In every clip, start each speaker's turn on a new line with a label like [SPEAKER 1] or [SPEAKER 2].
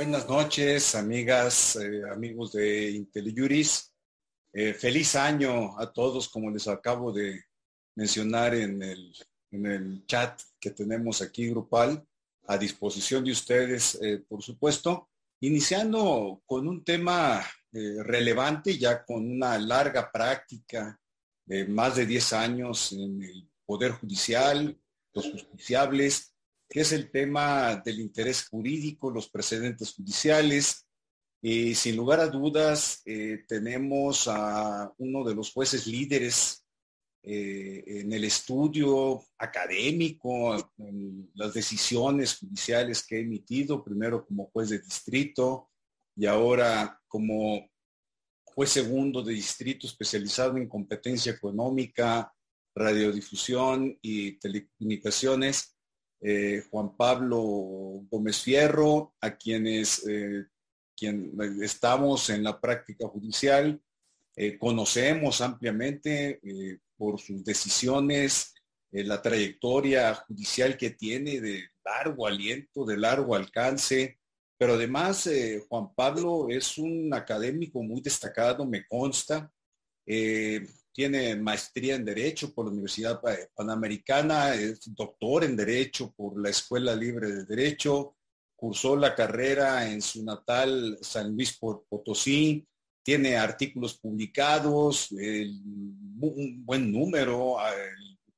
[SPEAKER 1] Buenas noches, amigas, eh, amigos de IntelliJuris. Eh, feliz año a todos, como les acabo de mencionar en el, en el chat que tenemos aquí grupal, a disposición de ustedes, eh, por supuesto, iniciando con un tema relevante, ya con una larga práctica de más de 10 años en el Poder Judicial, los justiciables, que es el tema del interés jurídico, los precedentes judiciales. Y sin lugar a dudas, eh, tenemos a uno de los jueces líderes eh, en el estudio académico, en las decisiones judiciales que ha emitido, primero como juez de distrito y ahora como juez segundo de distrito especializado en competencia económica, radiodifusión y telecomunicaciones eh, Juan Pablo Gómez Fierro, a quienes eh, quien, estamos en la práctica judicial, eh, conocemos ampliamente por sus decisiones, la trayectoria judicial que tiene de largo aliento, de largo alcance, pero además Juan Pablo es un académico muy destacado, me consta tiene maestría en Derecho por la Universidad Panamericana, es doctor en Derecho por la Escuela Libre de Derecho, cursó la carrera en su natal San Luis Potosí, tiene artículos publicados, un buen número,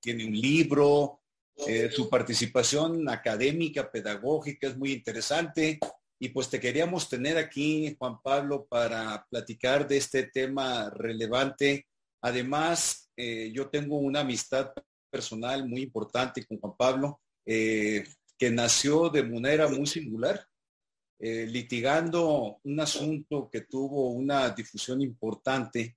[SPEAKER 1] tiene un libro, eh, su participación académica, pedagógica es muy interesante. Y pues te queríamos tener aquí, Juan Pablo, para platicar de este tema relevante Además, eh, yo tengo una amistad personal muy importante con Juan Pablo, eh, que nació de manera muy singular, eh, litigando un asunto que tuvo una difusión importante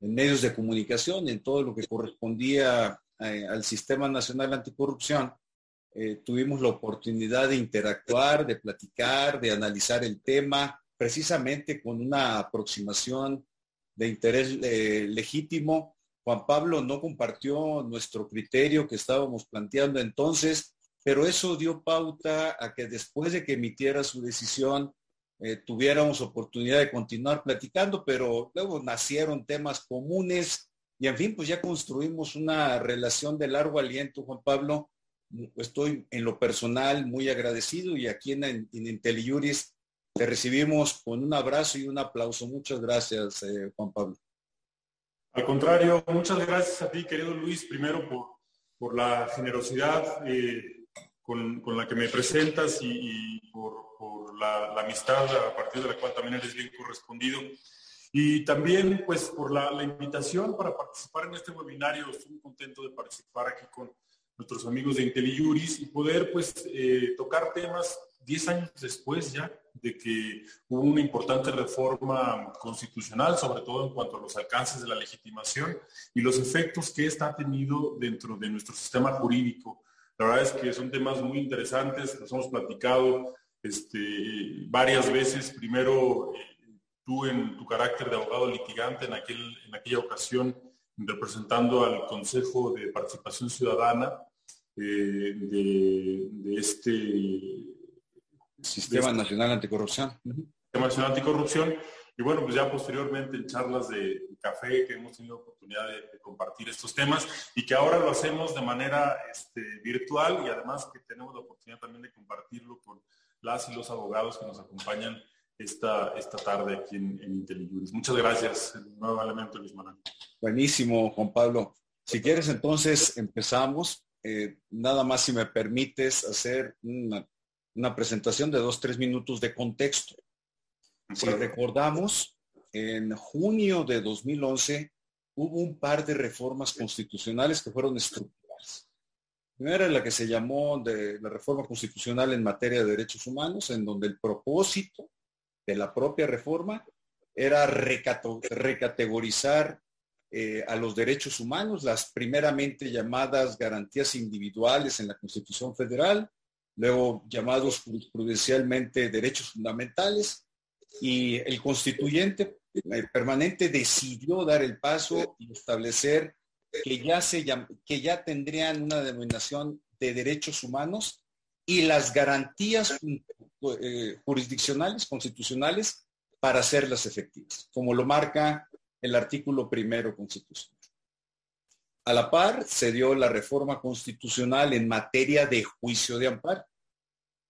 [SPEAKER 1] en medios de comunicación, en todo lo que correspondía al Sistema Nacional Anticorrupción. tuvimos la oportunidad de interactuar, de platicar, de analizar el tema, precisamente con una aproximación de interés eh, legítimo. Juan Pablo no compartió nuestro criterio que estábamos planteando entonces, pero eso dio pauta a que después de que emitiera su decisión, eh, tuviéramos oportunidad de continuar platicando, pero luego nacieron temas comunes y en fin, pues ya construimos una relación de largo aliento, Juan Pablo. Estoy en lo personal muy agradecido y aquí en, en IntelliJuris te recibimos con un abrazo y un aplauso. Muchas gracias, eh, Juan Pablo.
[SPEAKER 2] Al contrario, muchas gracias a ti, querido Luis, primero por, por la generosidad eh, con, la que me presentas y, por, la, amistad a partir de la cual también eres bien correspondido. Y también, pues, por la, invitación para participar en este webinario. Estoy muy contento de participar aquí con nuestros amigos de IntelliJuris y poder, pues, eh, tocar temas 10 años después ya de que hubo una importante reforma constitucional, sobre todo en cuanto a los alcances de la legitimación y los efectos que esta ha tenido dentro de nuestro sistema jurídico. La verdad es que son temas muy interesantes, los hemos platicado este, varias veces. Primero, eh, tú en tu carácter de abogado litigante en, aquel, en aquella ocasión, representando al Consejo de Participación Ciudadana eh, de este
[SPEAKER 1] Sistema Nacional Anticorrupción.
[SPEAKER 2] Sistema Nacional Anticorrupción. Y bueno, pues ya posteriormente en charlas de café que hemos tenido oportunidad de, compartir estos temas y que ahora lo hacemos de manera este, virtual y además que tenemos la oportunidad también de compartirlo con las y los abogados que nos acompañan esta, esta tarde aquí en, en Muchas gracias nuevamente, Luis Manuel.
[SPEAKER 1] Buenísimo, Juan Pablo. Si quieres, entonces empezamos. Eh, nada más si me permites hacer una una presentación de dos, tres minutos de contexto. Si recordamos, en junio de 2011 hubo un par de reformas constitucionales que fueron estructurales. Primera la que se llamó de la reforma constitucional en materia de derechos humanos, en donde el propósito de la propia reforma era recategorizar eh, a los derechos humanos, las primeramente llamadas garantías individuales en la Constitución Federal, luego llamados jurisprudencialmente derechos fundamentales, y el constituyente permanente decidió dar el paso y establecer que ya, se que ya tendrían una denominación de derechos humanos y las garantías eh, jurisdiccionales, constitucionales, para hacerlas efectivas, como lo marca el artículo primero constitucional. A la par, se dio la reforma constitucional en materia de juicio de amparo,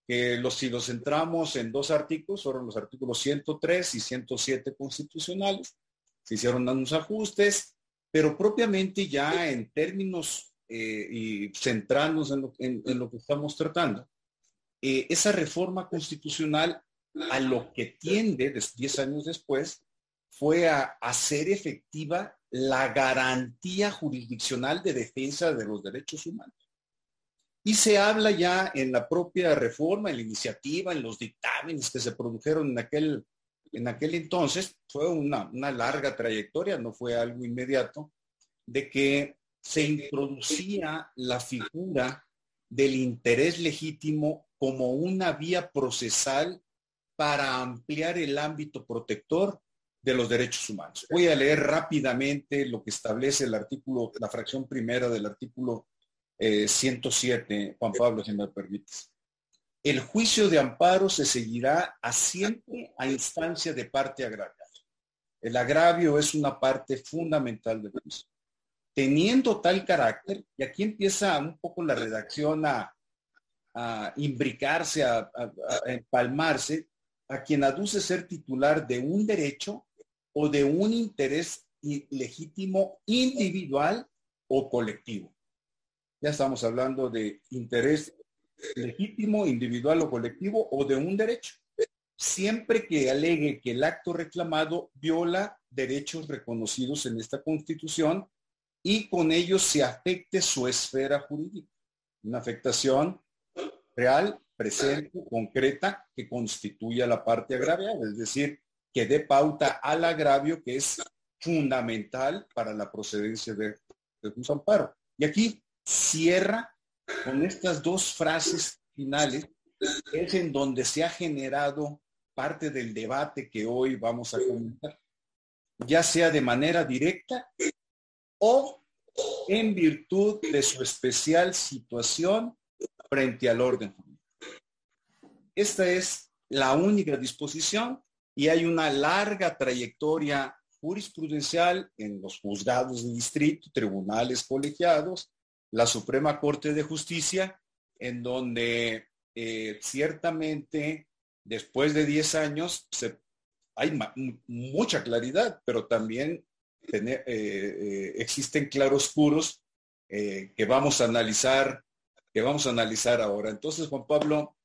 [SPEAKER 1] que los, si los centramos en dos artículos, fueron los artículos 103 y 107 constitucionales, se hicieron unos ajustes, pero propiamente ya en términos eh, y centrarnos en lo, que estamos tratando, eh, esa reforma constitucional a lo que tiende, 10 años después, fue a hacer efectiva la garantía jurisdiccional de defensa de los derechos humanos. Y se habla ya en la propia reforma, en la iniciativa, en los dictámenes que se produjeron en aquel, en aquel entonces, fue una, una larga trayectoria, no fue algo inmediato, de que se introducía la figura del interés legítimo como una vía procesal para ampliar el ámbito protector de los derechos humanos. Voy a leer rápidamente lo que establece el artículo, la fracción primera del artículo 107, eh, Juan Pablo, si me permites. El juicio de amparo se seguirá a siempre a instancia de parte agraviada. El agravio es una parte fundamental del juicio teniendo tal carácter, y aquí empieza un poco la redacción a, imbricarse, a, empalmarse, a quien aduce ser titular de un derecho o de un interés legítimo individual o colectivo. Ya estamos hablando de interés legítimo, individual o colectivo o de un derecho. Siempre que alegue que el acto reclamado viola derechos reconocidos en esta Constitución y con ello se afecte su esfera jurídica. Una afectación real, presente, concreta, que constituya la parte agraviada, es decir, que dé pauta al agravio que es fundamental para la procedencia de, un amparo. Y aquí cierra con estas dos frases finales, es en donde se ha generado parte del debate que hoy vamos a comentar, ya sea de manera directa o en virtud de su especial situación frente al orden Esta es la única disposición y hay una larga trayectoria jurisprudencial en los juzgados de distrito, tribunales colegiados, la Suprema Corte de Justicia, en donde eh, ciertamente después de 10 años hay mucha claridad, pero también eh, eh, existen claroscuros que vamos a analizar, que vamos a analizar ahora. Entonces, Juan Pablo,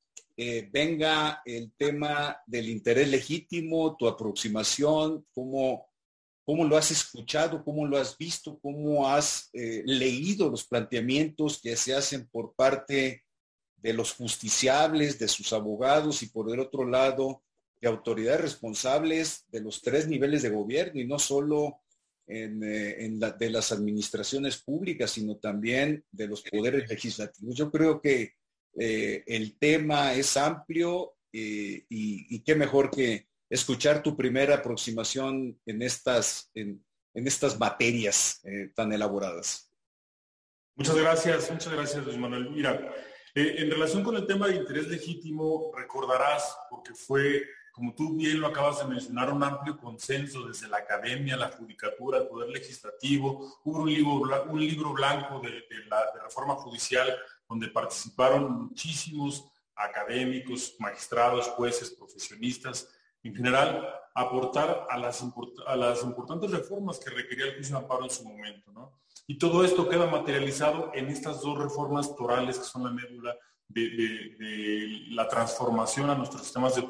[SPEAKER 1] venga el tema del interés legítimo, tu aproximación, cómo, cómo lo has escuchado, cómo lo has visto, cómo has leído los planteamientos que se hacen por parte de los justiciables, de sus abogados y por el otro lado, de autoridades responsables de los tres niveles de gobierno y no solo eh, en, de las administraciones públicas, sino también de los poderes legislativos. Yo creo que eh, el tema es amplio eh, y, qué mejor que escuchar tu primera aproximación en estas, en, estas materias tan elaboradas.
[SPEAKER 2] Muchas gracias, muchas gracias, Luis Manuel. Mira, en relación con el tema de interés legítimo, recordarás, porque fue como tú bien lo acabas de mencionar, un amplio consenso desde la academia, la judicatura, el poder legislativo. Hubo un libro, un libro blanco de, la reforma judicial donde participaron muchísimos académicos, magistrados, jueces, profesionistas, en general, aportar a las, a las importantes reformas que requería el juicio de amparo en su momento. ¿no? Y todo esto queda materializado en estas dos reformas torales que son la médula de, la transformación a nuestros sistemas de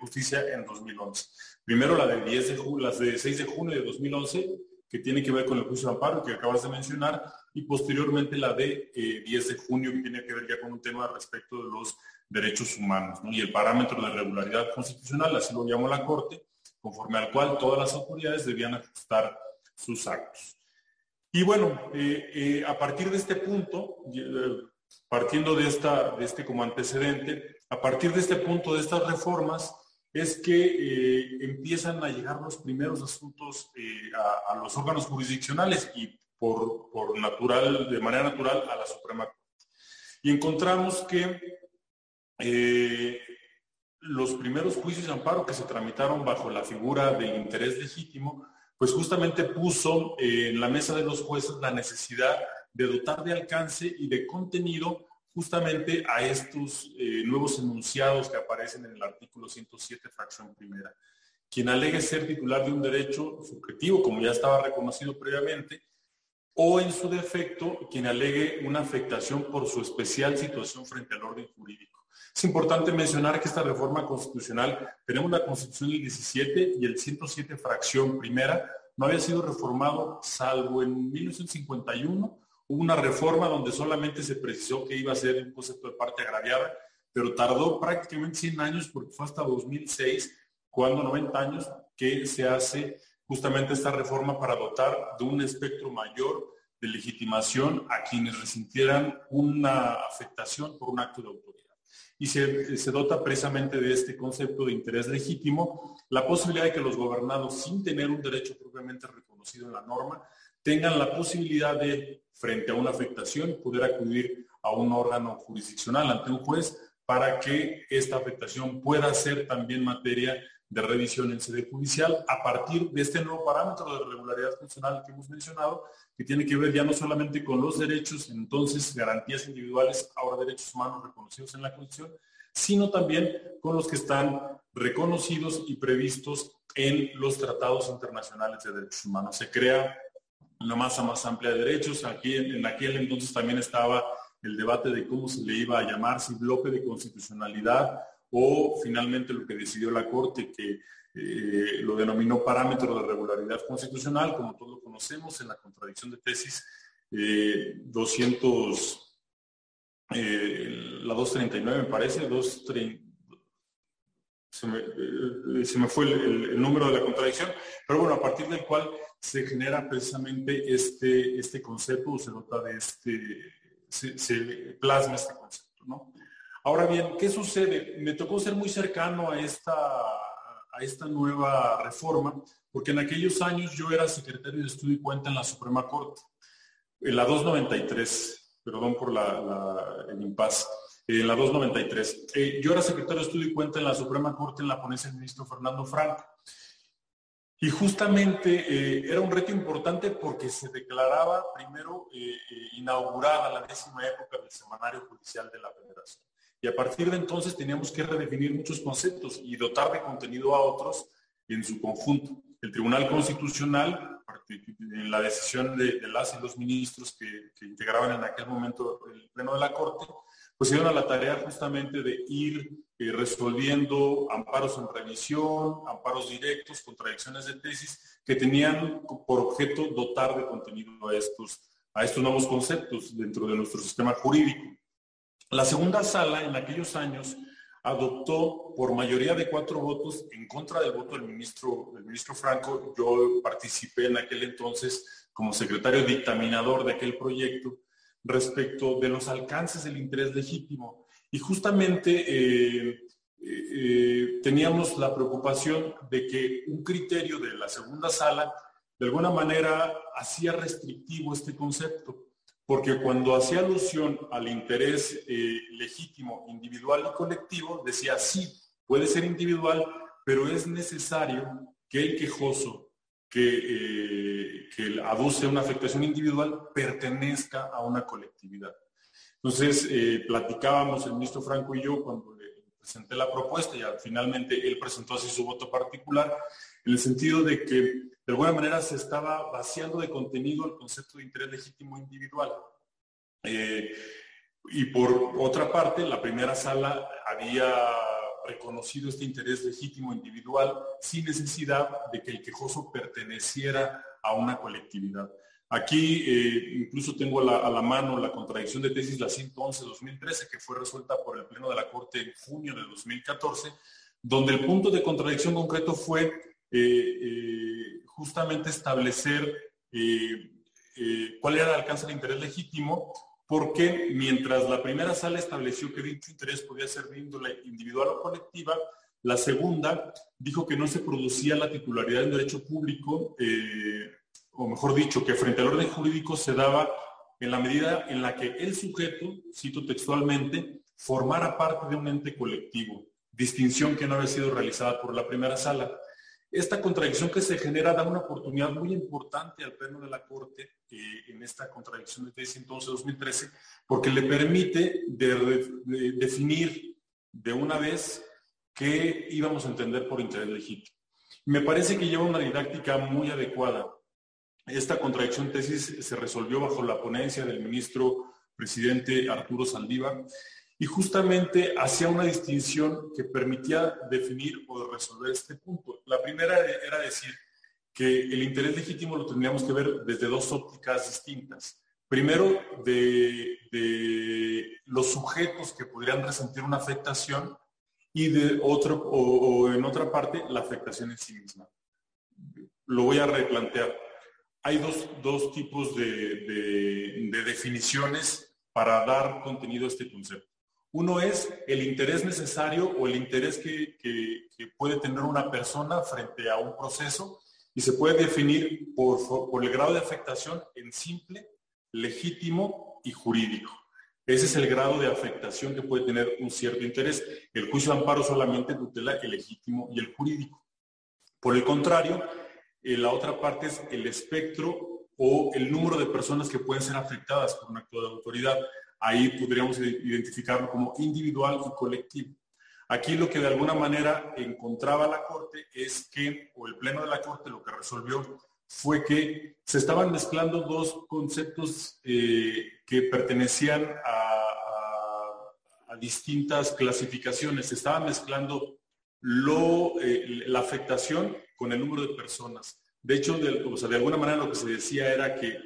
[SPEAKER 2] justicia, en 2011. Primero la de 10 de junio, las de 6 de junio de 2011, que tiene que ver con el juicio de amparo que acabas de mencionar, y posteriormente la de 10 eh, de junio, que tiene que ver ya con un tema respecto de los derechos humanos, y el parámetro de regularidad constitucional, así lo llamó la Corte, conforme al cual todas las autoridades debían ajustar sus actos. Y bueno, eh, eh, a partir de este punto, partiendo de, esta, de este como antecedente, a partir de este punto de estas reformas, es que empiezan a llegar los primeros asuntos eh, a, los órganos jurisdiccionales y por, natural, de manera natural a la Suprema Corte. Y encontramos que eh, los primeros juicios de amparo que se tramitaron bajo la figura del interés legítimo, pues justamente puso en la mesa de los jueces la necesidad de dotar de alcance y de contenido justamente a estos eh, nuevos enunciados que aparecen en el artículo 107, fracción primera. Quien alegue ser titular de un derecho subjetivo, como ya estaba reconocido previamente, o en su defecto, quien alegue una afectación por su especial situación frente al orden jurídico. Es importante mencionar que esta reforma constitucional, tenemos la Constitución del 17 y el 107 fracción primera, no había sido reformado salvo en 1951. Hubo una reforma donde solamente se precisó que iba a ser un concepto de parte agraviada, pero tardó prácticamente 100 años porque fue hasta 2006, cuando 90 años, que se hace justamente esta reforma para dotar de un espectro mayor de legitimación a quienes resintieran una afectación por un acto de autoridad. Y se, se, dota precisamente de este concepto de interés legítimo, la posibilidad de que los gobernados, sin tener un derecho propiamente reconocido en la norma, tengan la posibilidad de, frente a una afectación, poder acudir a un órgano jurisdiccional ante un juez para que esta afectación pueda ser también materia de revisión en sede judicial a partir de este nuevo parámetro de regularidad constitucional que hemos mencionado, que tiene que ver ya no solamente con los derechos, entonces garantías individuales, ahora derechos humanos reconocidos en la Constitución, sino también con los que están reconocidos y previstos en los tratados internacionales de derechos humanos. Se crea una masa más amplia de derechos. Aquí en aquel entonces también estaba el debate de cómo se le iba a llamar, si bloque de constitucionalidad o finalmente lo que decidió la Corte, que eh, lo denominó parámetro de regularidad constitucional, como todos lo conocemos, en la contradicción de tesis 200, eh, eh, la 239 me parece, 230, se me, se me fue el, número de la contradicción, pero bueno, a partir del cual se genera precisamente este, este concepto, se nota de este, se, se plasma este concepto, ¿no? Ahora bien, ¿qué sucede? Me tocó ser muy cercano a esta, a esta nueva reforma, porque en aquellos años yo era secretario de estudio y cuenta en la Suprema Corte, en la 293, perdón por el impas, en la 293. Eh, yo era secretario de estudio y cuenta en la Suprema Corte en la ponencia del ministro Fernando Franco. Y justamente eh, era un reto importante porque se declaraba primero eh, inaugurada la décima época del Semanario Judicial de la Federación. Y a partir de entonces teníamos que redefinir muchos conceptos y dotar de contenido a otros en su conjunto. El Tribunal Constitucional, en la decisión de, las y los ministros que, integraban en aquel momento el Pleno de la Corte, pues se dieron a la tarea justamente de ir eh, resolviendo amparos en revisión, amparos directos, contradicciones de tesis, que tenían por objeto dotar de contenido a estos, a estos nuevos conceptos dentro de nuestro sistema jurídico. La segunda sala en aquellos años adoptó por mayoría de cuatro votos en contra del voto del ministro, del ministro Franco. Yo participé en aquel entonces como secretario dictaminador de aquel proyecto respecto de los alcances del interés legítimo. Y justamente eh, eh, teníamos la preocupación de que un criterio de la segunda sala de alguna manera hacía restrictivo este concepto porque cuando hacía alusión al interés eh, legítimo individual y colectivo, decía, sí, puede ser individual, pero es necesario que el quejoso que, eh, aduce una afectación individual pertenezca a una colectividad. Entonces, eh, platicábamos el ministro Franco y yo cuando le presenté la propuesta y finalmente él presentó así su voto particular, en el sentido de que de alguna manera se estaba vaciando de contenido el concepto de interés legítimo individual. Eh, y por otra parte, la primera sala había reconocido este interés legítimo individual sin necesidad de que el quejoso perteneciera a una colectividad. Aquí eh, incluso tengo a la, mano la contradicción de tesis la 111-2013 que fue resuelta por el Pleno de la Corte en junio de 2014, donde el punto de contradicción concreto fue eh, eh, justamente establecer cuál era el alcance del interés legítimo, porque mientras la primera sala estableció que dicho interés podía ser de índole individual o colectiva, la segunda dijo que no se producía la titularidad en derecho público o mejor dicho, que frente al orden jurídico se daba en la medida en la que el sujeto, cito textualmente, formara parte de un ente colectivo, distinción que no había sido realizada por la primera sala. Esta contradicción que se genera da una oportunidad muy importante al Pleno de la Corte eh, en esta contradicción de ese entonces 2013, porque le permite definir de una vez qué íbamos a entender por interés legítimo. Me parece que lleva una didáctica muy adecuada. Esta contradicción tesis se resolvió bajo la ponencia del ministro presidente Arturo Saldívar y justamente hacía una distinción que permitía definir o resolver este punto. La primera era decir que el interés legítimo lo tendríamos que ver desde dos ópticas distintas. Primero, de, los sujetos que podrían resentir una afectación y de otro, o, en otra parte, la afectación en sí misma. Lo voy a replantear. Hay dos, tipos de definiciones para dar contenido a este concepto. Uno es el interés necesario o el interés que, puede tener una persona frente a un proceso y se puede definir por, el grado de afectación en simple, legítimo y jurídico. Ese es el grado de afectación que puede tener un cierto interés. El juicio de amparo solamente tutela el legítimo y el jurídico. Por el contrario, eh, la otra parte es el espectro o el número de personas que pueden ser afectadas por un acto de autoridad ahí podríamos identificarlo como individual y colectivo. Aquí lo que de alguna manera encontraba la Corte es que, o el Pleno de la Corte lo que resolvió fue que se estaban mezclando dos conceptos eh, que pertenecían a, distintas clasificaciones. Se estaban mezclando eh, la afectación con el número de personas. De hecho, de alguna manera lo que se decía era que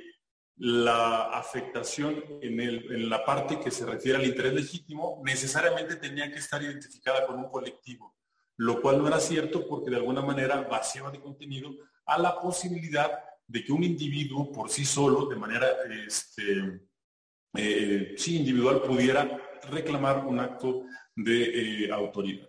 [SPEAKER 2] la afectación en, la parte que se refiere al interés legítimo necesariamente tenía que estar identificada con un colectivo, lo cual no era cierto porque de alguna manera vaciaba de contenido a la posibilidad de que un individuo por sí solo, de manera este, eh, individual, pudiera reclamar un acto de eh, autoridad.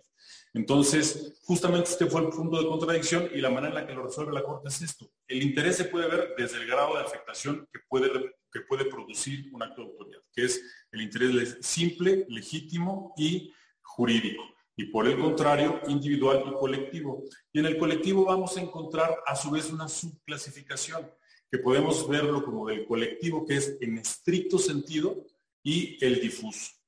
[SPEAKER 2] Entonces, justamente este fue el punto de contradicción y la manera en la que lo resuelve la Corte es esto. El interés se puede ver desde el grado de afectación que puede, que puede producir un acto de autoridad, que es el interés simple, legítimo y jurídico. Y por el contrario, individual y colectivo. Y en el colectivo vamos a encontrar a su vez una subclasificación, que podemos verlo como del colectivo, que es en estricto sentido, y el difuso.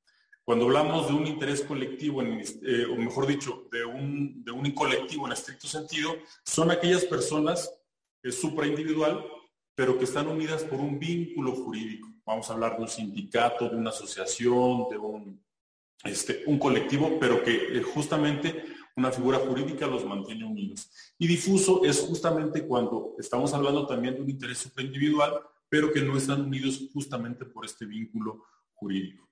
[SPEAKER 2] Cuando hablamos de un interés colectivo, eh, o mejor dicho, de un, colectivo en estricto sentido, son aquellas personas supraindividual, pero que están unidas por un vínculo jurídico. Vamos a hablar de un sindicato, de una asociación, de un, este, colectivo, pero que eh, justamente una figura jurídica los mantiene unidos. Y difuso es justamente cuando estamos hablando también de un interés supraindividual, pero que no están unidos justamente por este vínculo jurídico.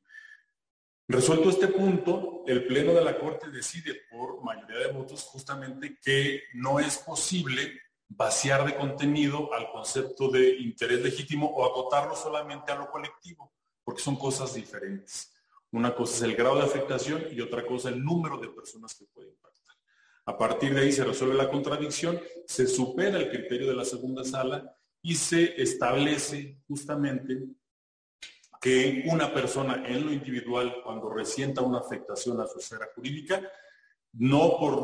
[SPEAKER 2] Resuelto este punto, el Pleno de la Corte decide por mayoría de votos justamente que no es posible vaciar de contenido al concepto de interés legítimo o acotarlo solamente a lo colectivo, porque son cosas diferentes. Una cosa es el grado de afectación y otra cosa el número de personas que puede impactar. A partir de ahí se resuelve la contradicción, se supera el criterio de la segunda sala y se establece justamente que una persona en lo individual, cuando resienta una afectación a su esfera jurídica, no por,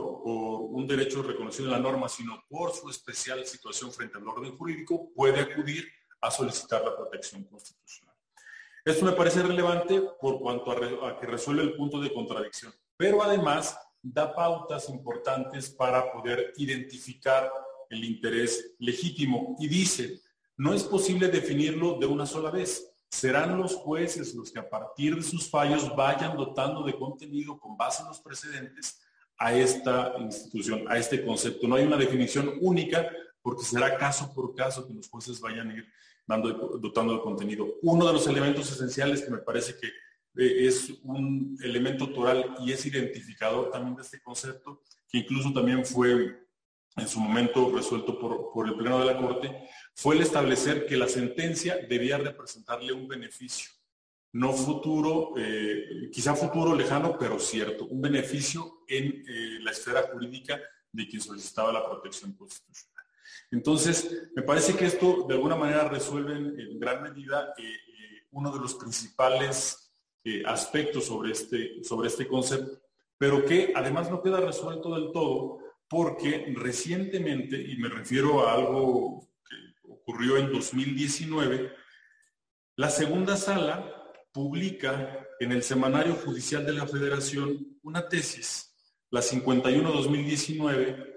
[SPEAKER 2] un derecho reconocido en la norma, sino por su especial situación frente al orden jurídico, puede acudir a solicitar la protección constitucional. Esto me parece relevante por cuanto a, que resuelve el punto de contradicción, pero además da pautas importantes para poder identificar el interés legítimo y dice, no es posible definirlo de una sola vez. Serán los jueces los que a partir de sus fallos vayan dotando de contenido con base en los precedentes a esta institución, a este concepto. No hay una definición única porque será caso por caso que los jueces vayan a ir dando, dotando de contenido. Uno de los elementos esenciales que me parece que eh, es un elemento toral y es identificador también de este concepto, que incluso también fue en su momento resuelto por, por el Pleno de la Corte, fue el establecer que la sentencia debía representarle un beneficio no futuro, eh, quizá futuro lejano, pero cierto, un beneficio en eh, la esfera jurídica de quien solicitaba la protección constitucional. Entonces, me parece que esto de alguna manera resuelve en gran medida eh, uno de los principales aspectos sobre este, sobre este concepto, pero que además no queda resuelto del todo porque recientemente, y me refiero a algo ocurrió en 2019, la segunda sala publica en el Semanario Judicial de la Federación una tesis, la 51-2019,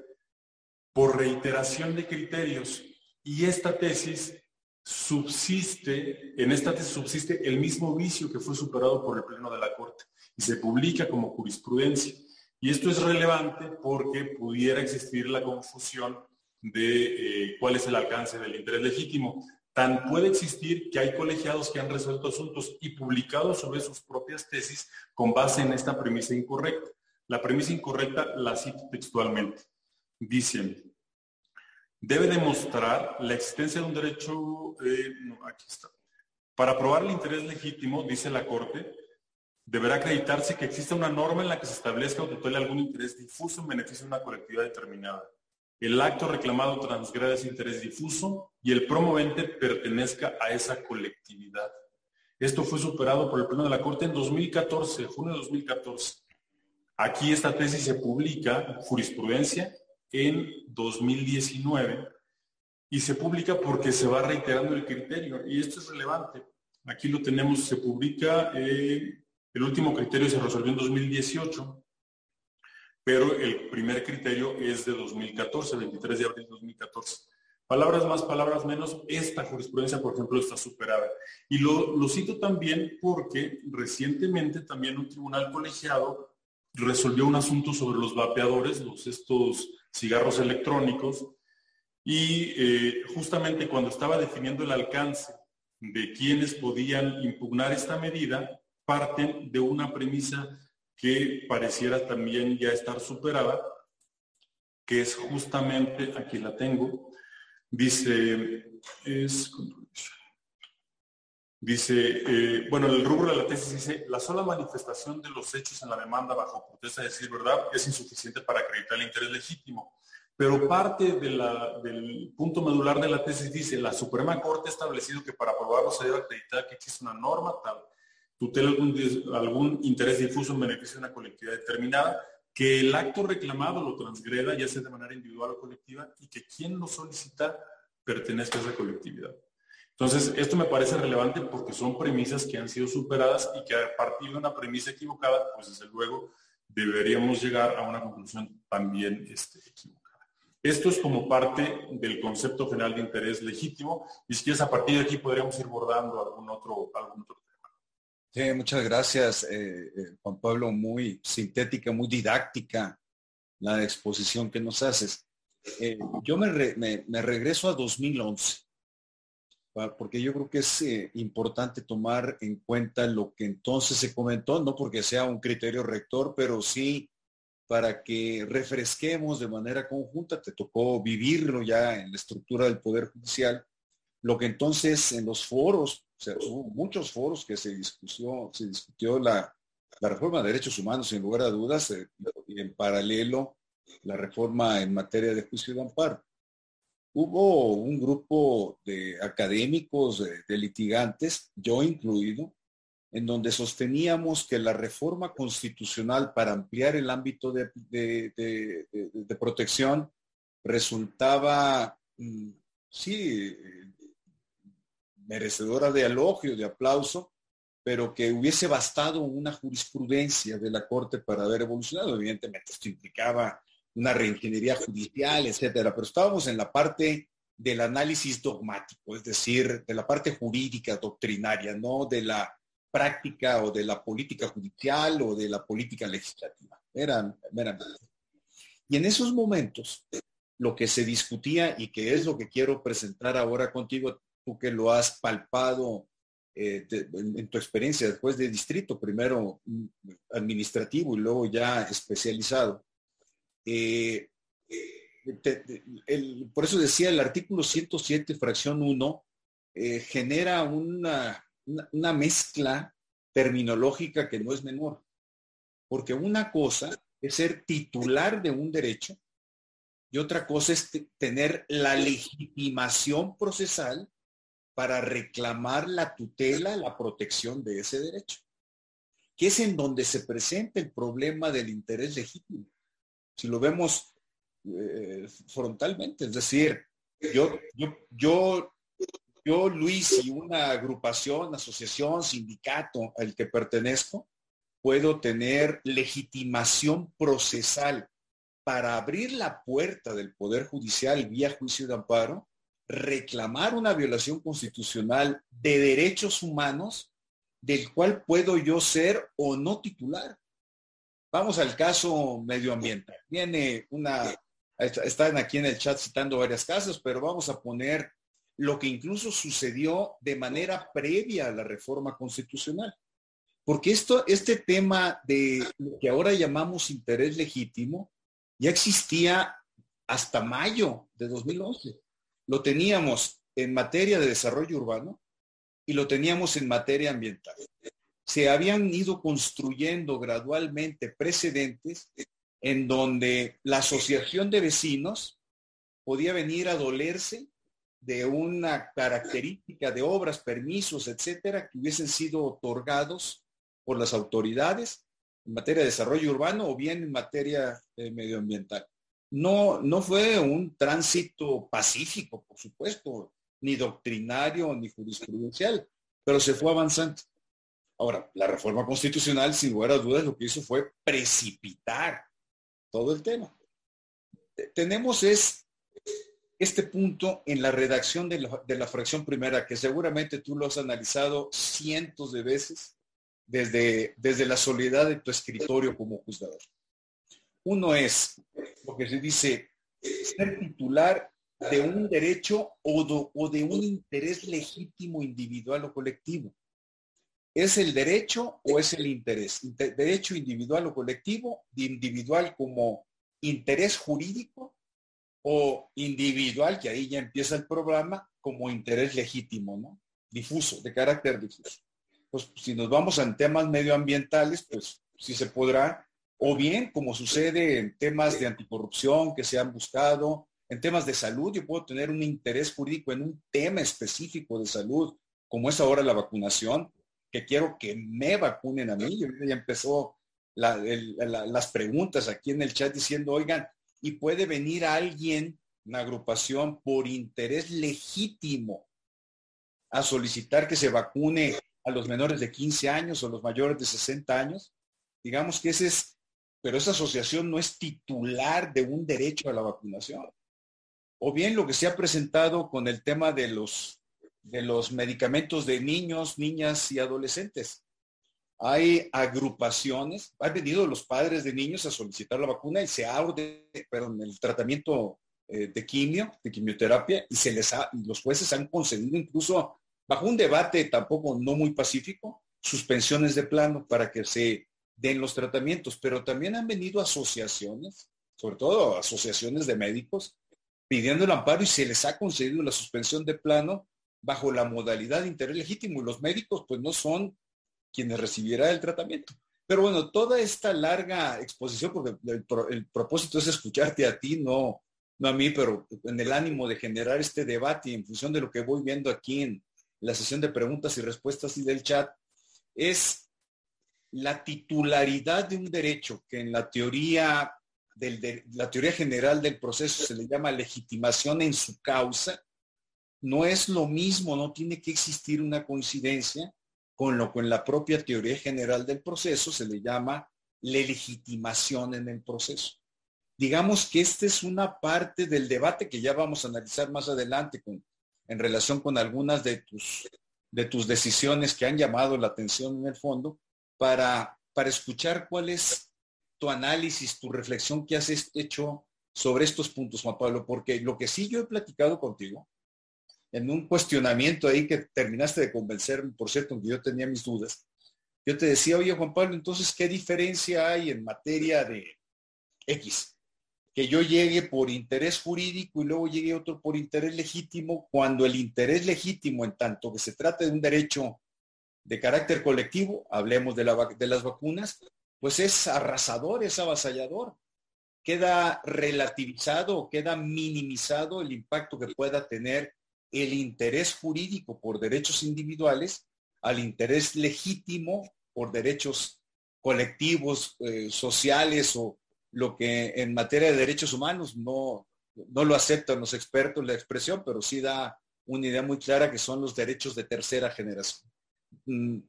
[SPEAKER 2] por reiteración de criterios. Y esta tesis subsiste, en esta tesis subsiste el mismo vicio que fue superado por el Pleno de la Corte y se publica como jurisprudencia. Y esto es relevante porque pudiera existir la confusión de eh, cuál es el alcance del interés legítimo. Tan puede existir que hay colegiados que han resuelto asuntos y publicado sobre sus propias tesis con base en esta premisa incorrecta. La premisa incorrecta la cito textualmente. Dicen, debe demostrar la existencia de un derecho, eh, aquí está. Para probar el interés legítimo, dice la Corte, deberá acreditarse que existe una norma en la que se establezca o tutele algún interés difuso en beneficio de una colectividad determinada. El acto reclamado transgrede ese interés difuso y el promovente pertenezca a esa colectividad. Esto fue superado por el Pleno de la Corte en 2014, junio de 2014. Aquí esta tesis se publica, jurisprudencia, en 2019 y se publica porque se va reiterando el criterio y esto es relevante. Aquí lo tenemos, se publica, eh, el último criterio se resolvió en 2018, pero el primer criterio es de 2014, 23 de abril de 2014. Palabras más, palabras menos, esta jurisprudencia, por ejemplo, está superada. Y lo, cito también porque recientemente también un tribunal colegiado resolvió un asunto sobre los vapeadores, estos cigarros electrónicos, y eh, justamente cuando estaba definiendo el alcance de quienes podían impugnar esta medida, parten de una premisa que pareciera también ya estar superada, que es justamente, aquí la tengo, dice, es, Dice, eh, bueno, el rubro de la tesis dice, la sola manifestación de los hechos en la demanda bajo protesta de decir verdad es insuficiente para acreditar el interés legítimo. Pero parte del punto medular de la tesis dice, la Suprema Corte ha establecido que para aprobarlo se debe acreditar que existe una norma tal, tutela algún, algún interés difuso en beneficio de una colectividad determinada, que el acto reclamado lo transgreda, ya sea de manera individual o colectiva, y que quien lo solicita pertenezca a esa colectividad. Entonces, esto me parece relevante porque son premisas que han sido superadas y que a partir de una premisa equivocada, pues desde luego deberíamos llegar a una conclusión también este, equivocada. Esto es como parte del concepto general de interés legítimo y si quieres a partir de aquí podríamos ir bordando algún otro, algún otro.
[SPEAKER 1] Sí, muchas gracias, eh, eh, Juan Pablo, muy sintética, muy didáctica la exposición que nos haces. Eh, yo me, regreso a 2011 porque yo creo que es importante tomar en cuenta lo que entonces se comentó, no porque sea un criterio rector, pero sí para que refresquemos de manera conjunta, te tocó vivirlo ya en la estructura del Poder Judicial, lo que entonces en los foros, sea, hubo muchos foros que se discutió, se discutió la, reforma de derechos humanos, sin lugar a dudas, eh, y en paralelo la reforma en materia de juicio de amparo. Hubo un grupo de académicos, de, litigantes, yo incluido, en donde sosteníamos que la reforma constitucional para ampliar el ámbito de, protección resultaba, mm, sí, merecedora de elogio, de aplauso, pero que hubiese bastado una jurisprudencia de la Corte para haber evolucionado. Evidentemente, esto implicaba una reingeniería judicial, etcétera, pero estábamos en la parte del análisis dogmático, es decir, de la parte jurídica, doctrinaria, no de la práctica o de la política judicial o de la política legislativa. Y en esos momentos, lo que se discutía y que es lo que quiero presentar ahora contigo, tú que lo has palpado eh, en, tu experiencia después de distrito, primero mm, administrativo y luego ya especializado, eh, por eso decía el artículo 107, fracción 1, eh, genera una, una, mezcla terminológica que no es menor. Porque una cosa es ser titular de un derecho y otra cosa es tener la legitimación procesal para reclamar la tutela, la protección de ese derecho. que es en donde se presenta el problema del interés legítimo. Si lo vemos eh, frontalmente, es decir, yo, yo, yo, yo, Luis, y una agrupación, asociación, sindicato al que pertenezco, puedo tener legitimación procesal para abrir la puerta del Poder Judicial vía juicio de amparo, reclamar una violación constitucional de derechos humanos del cual puedo yo ser o no titular. Vamos al caso medioambiental. Viene una, están aquí en el chat citando varias casos, pero vamos a poner lo que incluso sucedió de manera previa a la reforma constitucional. Porque esto, este tema de lo que ahora llamamos interés legítimo ya existía hasta mayo de 2011. Lo teníamos en materia de desarrollo urbano, y lo teníamos en materia ambiental. Se habían ido construyendo gradualmente precedentes en donde la asociación de vecinos podía venir a dolerse de una característica de obras, permisos, etcétera, que hubiesen sido otorgados por las autoridades en materia de desarrollo urbano o bien en materia eh, medioambiental. No, no fue un tránsito pacífico, por supuesto ni doctrinario, ni jurisprudencial, pero se fue avanzando. Ahora, la reforma constitucional, sin lugar a dudas, lo que hizo fue precipitar todo el tema. Tenemos es este punto en la redacción de la, de la, fracción primera, que seguramente tú lo has analizado cientos de veces desde, desde la soledad de tu escritorio como juzgador. Uno es lo que se dice ser titular de un derecho o de, un interés legítimo individual o colectivo. ¿Es el derecho o es el interés? ¿Derecho individual o colectivo? ¿Individual como interés jurídico? ¿O individual, que ahí ya empieza el programa, como interés legítimo, ¿no? Difuso, de carácter difuso. Pues si nos vamos a temas medioambientales, pues sí se podrá, o bien como sucede en temas de anticorrupción que se han buscado, en temas de salud, yo puedo tener un interés jurídico en un tema específico de salud, como es ahora la vacunación, que quiero que me vacunen a mí. Ya empezó las preguntas aquí en el chat diciendo, oigan, y puede venir alguien, una agrupación, por interés legítimo a solicitar que se vacune a los menores de 15 años o los mayores de 60 años. Digamos que ese es, pero esa asociación no es titular de un derecho a la vacunación o bien lo que se ha presentado con el tema de los, de los medicamentos de niños, niñas y adolescentes. Hay agrupaciones, han venido los padres de niños a solicitar la vacuna y se abre, perdón, el tratamiento eh, de quimio, de quimioterapia, y se les ha, los jueces han concedido incluso, bajo un debate tampoco no muy pacífico, suspensiones de plano para que se den los tratamientos, pero también han venido asociaciones, sobre todo asociaciones de médicos, pidiendo el amparo y se les ha concedido la suspensión de plano bajo la modalidad de interés legítimo y los médicos pues no son quienes recibirán el tratamiento. Pero bueno, toda esta larga exposición, porque el, propósito es escucharte a ti, no, no a mí, pero en el ánimo de generar este debate y en función de lo que voy viendo aquí en la sesión de preguntas y respuestas y del chat, es la titularidad de un derecho que en la teoría de la teoría general del proceso se le llama legitimación en su causa, no es lo mismo, no tiene que existir una coincidencia con lo que en la propia teoría general del proceso se le llama legitimación en el proceso. Digamos que esta es una parte del debate que ya vamos a analizar más adelante con, en relación con algunas de tus, de tus decisiones que han llamado la atención en el fondo, para, para escuchar cuál es tu análisis, tu reflexión que has hecho sobre estos puntos, Juan Pablo, porque lo que sí yo he platicado contigo, en un cuestionamiento ahí que terminaste de convencerme, por cierto, aunque yo tenía mis dudas, yo te decía, oye Juan Pablo, entonces, ¿qué diferencia hay en materia de X? Que yo llegue por interés jurídico y luego llegue otro por interés legítimo, cuando el interés legítimo, en tanto que se trata de un derecho de carácter colectivo, hablemos de, la, de las vacunas, pues es arrasador, es avasallador. Queda relativizado, queda minimizado el impacto que pueda tener el interés jurídico por derechos individuales al interés legítimo por derechos colectivos eh, sociales o lo que en materia de derechos humanos no, no lo aceptan los expertos la expresión, pero sí da una idea muy clara que son los derechos de tercera generación. Mm,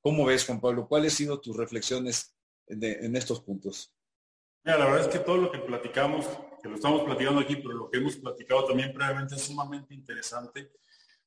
[SPEAKER 1] ¿Cómo ves, Juan Pablo? ¿Cuáles han sido tus reflexiones en estos puntos?
[SPEAKER 2] Mira, la verdad es que todo lo que platicamos, que lo estamos platicando aquí, pero lo que hemos platicado también previamente es sumamente interesante.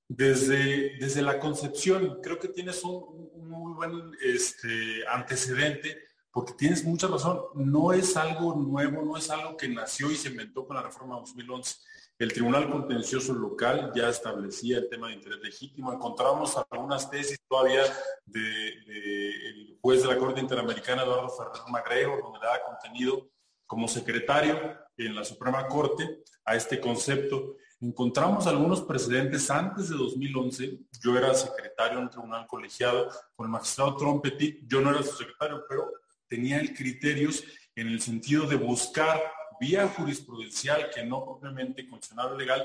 [SPEAKER 2] Desde, desde la concepción, creo que tienes un, muy buen este, antecedente, porque tienes mucha razón, no es algo nuevo, no es algo que nació y se inventó con la reforma 2011 el Tribunal Contencioso Local ya establecía el tema de interés legítimo. Encontramos algunas tesis todavía del juez de la Corte Interamericana, Eduardo Ferrer Magreiro, donde da contenido como secretario en la Suprema Corte a este concepto. Encontramos algunos precedentes antes de 2011. Yo era secretario en un tribunal colegiado con el magistrado Trompetit. Yo no era su secretario, pero tenía el criterios en el sentido de buscar vía jurisprudencial que no propiamente constitucional legal,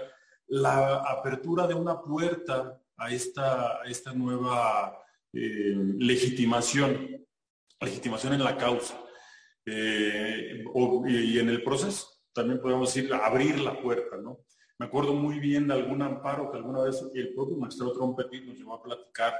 [SPEAKER 2] la apertura de una puerta a esta, esta nueva eh, legitimación, legitimación en la causa. Eh, y en el proceso, también podemos decir abrir la puerta, ¿no? Me acuerdo muy bien de algún amparo que alguna vez el propio magistrado Trompetit nos llevó a platicar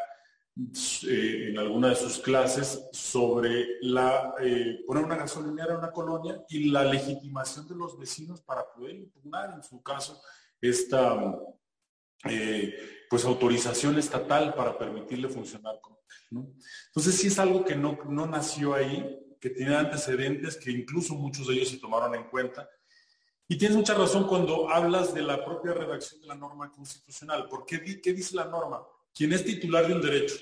[SPEAKER 2] eh, en alguna de sus clases sobre la eh, poner una gasolinera en una colonia y la legitimación de los vecinos para poder impugnar en su caso esta eh, pues autorización estatal para permitirle funcionar ¿no? Entonces sí es algo que no, no nació ahí, que tiene antecedentes que incluso muchos de ellos se tomaron en cuenta. Y tienes mucha razón cuando hablas de la propia redacción de la norma constitucional. ¿Por qué, qué dice la norma? Quien es titular de un derecho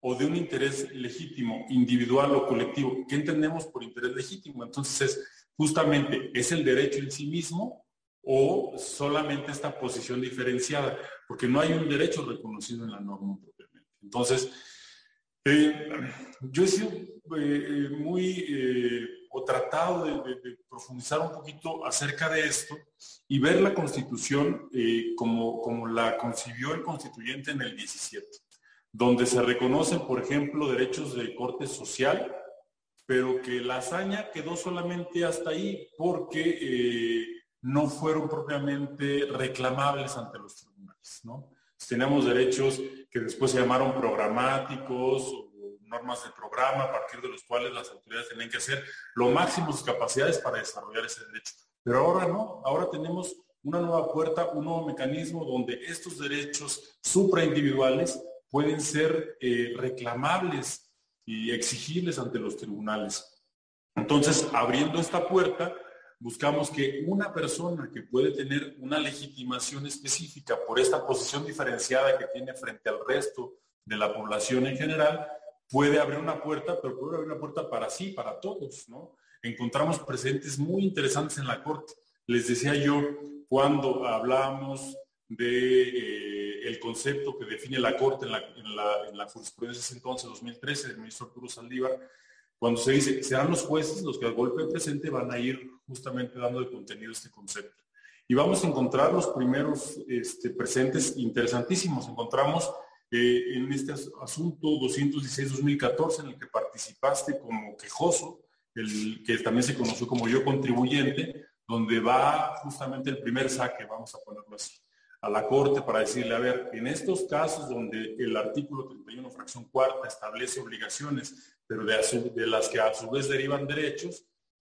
[SPEAKER 2] o de un interés legítimo, individual o colectivo. ¿Qué entendemos por interés legítimo? Entonces, es, justamente, ¿es el derecho en sí mismo o solamente esta posición diferenciada? Porque no hay un derecho reconocido en la norma propiamente. Entonces, eh, yo he sido eh, muy, eh, o tratado de, de, profundizar un poquito acerca de esto y ver la Constitución como, como la concibió el constituyente en el 17 donde se reconocen, por ejemplo, derechos de corte social, pero que la hazaña quedó solamente hasta ahí porque eh, no fueron propiamente reclamables ante los tribunales. ¿no? Tenemos derechos que después se llamaron programáticos o normas de programa a partir de los cuales las autoridades tienen que hacer lo máximo sus capacidades para desarrollar ese derecho. Pero ahora no, ahora tenemos una nueva puerta, un nuevo mecanismo donde estos derechos supraindividuales pueden ser eh, reclamables y exigibles ante los tribunales. Entonces, abriendo esta puerta, buscamos que una persona que puede tener una legitimación específica por esta posición diferenciada que tiene frente al resto de la población en general, puede abrir una puerta, pero puede abrir una puerta para sí, para todos, ¿no? Encontramos presentes muy interesantes en la Corte. Les decía yo, cuando hablábamos de eh, el concepto que define la Corte en la, en la, jurisprudencia entonces, 2013, del ministro Arturo Saldívar, cuando se dice, serán los jueces los que al golpe de presente van a ir justamente dando de contenido este concepto. Y vamos a encontrar los primeros este, presentes interesantísimos. Encontramos eh, en este asunto 216-2014 en el que participaste como quejoso, el que también se conoció como yo contribuyente, donde va justamente el primer saque, vamos a ponerlo así a la Corte para decirle, a ver, en estos casos donde el artículo 31, fracción cuarta, establece obligaciones, pero de, las que a su vez derivan derechos,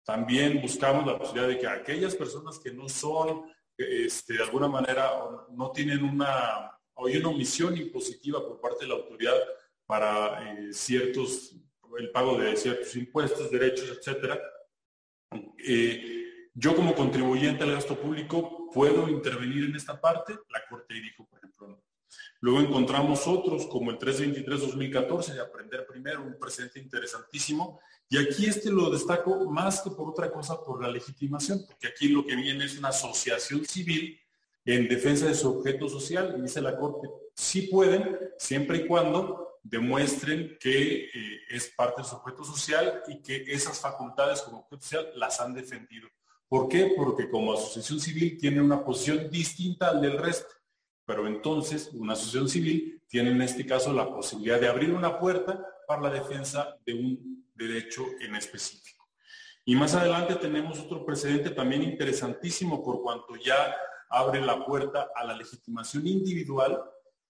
[SPEAKER 2] también buscamos la posibilidad de que aquellas personas que no son, este, de alguna manera, no tienen una, hay una omisión impositiva por parte de la autoridad para eh, ciertos, el pago de ciertos impuestos, derechos, etcétera, eh, yo como contribuyente al gasto público puedo intervenir en esta parte, la Corte dijo, por ejemplo, no. Luego encontramos otros como el 323-2014 de aprender primero, un presente interesantísimo. Y aquí este lo destaco más que por otra cosa, por la legitimación, porque aquí lo que viene es una asociación civil en defensa de su objeto social. Y dice la Corte, sí pueden, siempre y cuando demuestren que eh, es parte de su objeto social y que esas facultades como objeto social las han defendido. ¿Por qué? Porque como asociación civil tiene una posición distinta al del resto. Pero entonces una asociación civil tiene en este caso la posibilidad de abrir una puerta para la defensa de un derecho en específico. Y más adelante tenemos otro precedente también interesantísimo por cuanto ya abre la puerta a la legitimación individual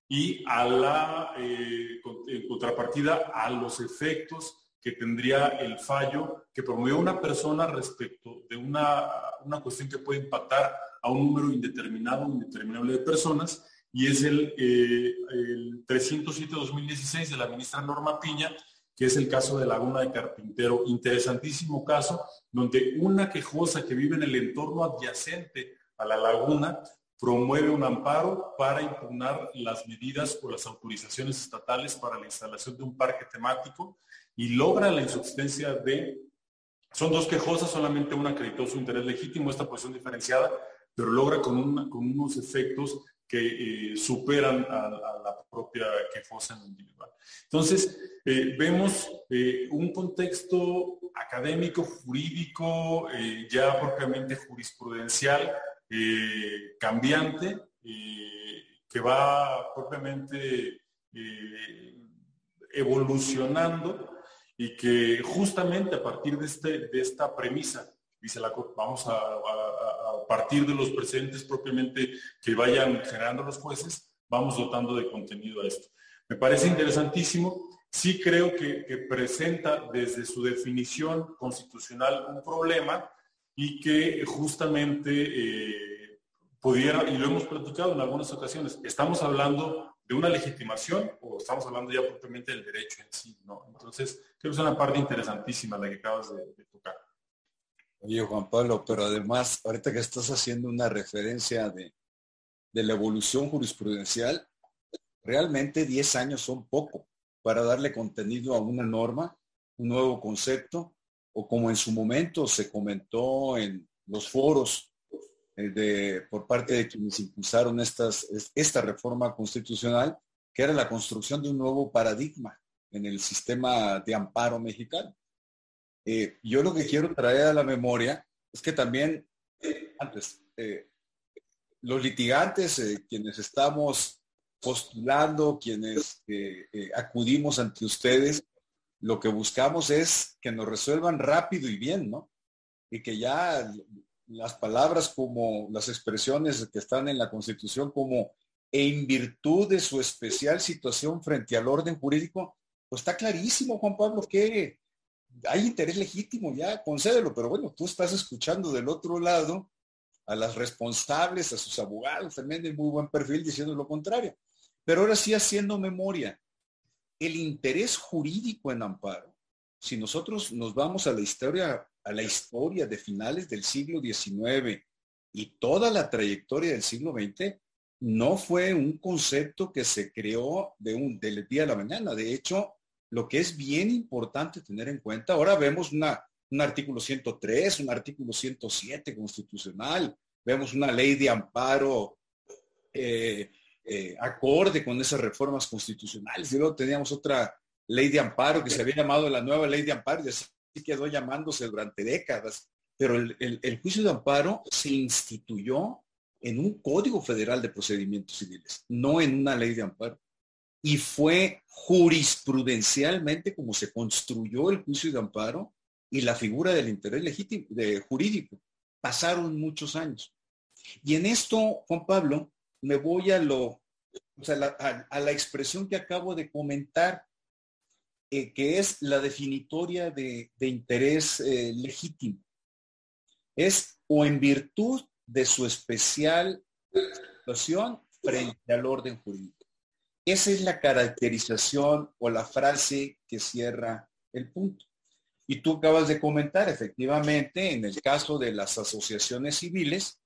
[SPEAKER 2] y a la eh, contrapartida a los efectos que tendría el fallo que promovió una persona respecto de una, una cuestión que puede impactar a un número indeterminado, indeterminable de personas, y es el, eh, el 307-2016 de la ministra Norma Piña, que es el caso de Laguna de Carpintero. Interesantísimo caso, donde una quejosa que vive en el entorno adyacente a la laguna promueve un amparo para impugnar las medidas o las autorizaciones estatales para la instalación de un parque temático y logra la insuficiencia de... Son dos quejosas, solamente una acreditó su interés legítimo, esta posición diferenciada, pero logra con, con unos efectos que eh, superan a, la propia quejosa en individual. Entonces, eh, vemos eh, un contexto académico, jurídico, ya propiamente jurisprudencial, cambiante, que va propiamente evolucionando y que justamente a partir de, este, de esta premisa, dice la vamos a, partir de los precedentes propiamente que vayan generando los jueces, vamos dotando de contenido a esto. Me parece interesantísimo. Sí creo que, presenta desde su definición constitucional un problema y que justamente eh, pudiera, y lo hemos platicado en algunas ocasiones, estamos hablando de una legitimación o estamos hablando ya propiamente del derecho en sí, ¿no? Entonces, creo que es una parte interesantísima la que acabas de, tocar.
[SPEAKER 1] Oye, Juan Pablo, pero además, ahorita que estás haciendo una referencia de, de la evolución jurisprudencial, realmente 10 años son poco para darle contenido a una norma, un nuevo concepto, o como en su momento se comentó en los foros de, por parte de quienes impulsaron estas, esta reforma constitucional, que era la construcción de un nuevo paradigma en el sistema de amparo mexicano. Eh, yo lo que quiero traer a la memoria es que también, antes, eh, los litigantes, quienes estamos postulando, quienes acudimos ante ustedes, lo que buscamos es que nos resuelvan rápido y bien, ¿no? Y que ya las palabras como las expresiones que están en la Constitución como en virtud de su especial situación frente al orden jurídico, pues está clarísimo, Juan Pablo, que hay interés legítimo, ya concédelo, pero bueno, tú estás escuchando del otro lado a las responsables, a sus abogados también de muy buen perfil diciendo lo contrario. Pero ahora sí haciendo memoria, el interés jurídico en amparo, si nosotros nos vamos a la historia a la historia de finales del siglo XIX y toda la trayectoria del siglo XX, no fue un concepto que se creó de un, del día a la mañana. De hecho, lo que es bien importante tener en cuenta, ahora vemos una, un artículo 103, un artículo 107 constitucional, vemos una ley de amparo eh, eh, acorde con esas reformas constitucionales. Y luego teníamos otra ley de amparo que se había llamado la nueva ley de amparo quedó llamándose durante décadas, pero el, juicio de amparo se instituyó en un Código Federal de Procedimientos Civiles, no en una ley de amparo. Y fue jurisprudencialmente como se construyó el juicio de amparo y la figura del interés legítimo, de, jurídico. Pasaron muchos años. Y en esto, Juan Pablo, me voy a lo, a la expresión que acabo de comentar eh, que es la definitoria de, interés eh, legítimo. Es o en virtud de su especial situación frente al orden jurídico. Esa es la caracterización o la frase que cierra el punto. Y tú acabas de comentar, efectivamente, en el caso de las asociaciones civiles,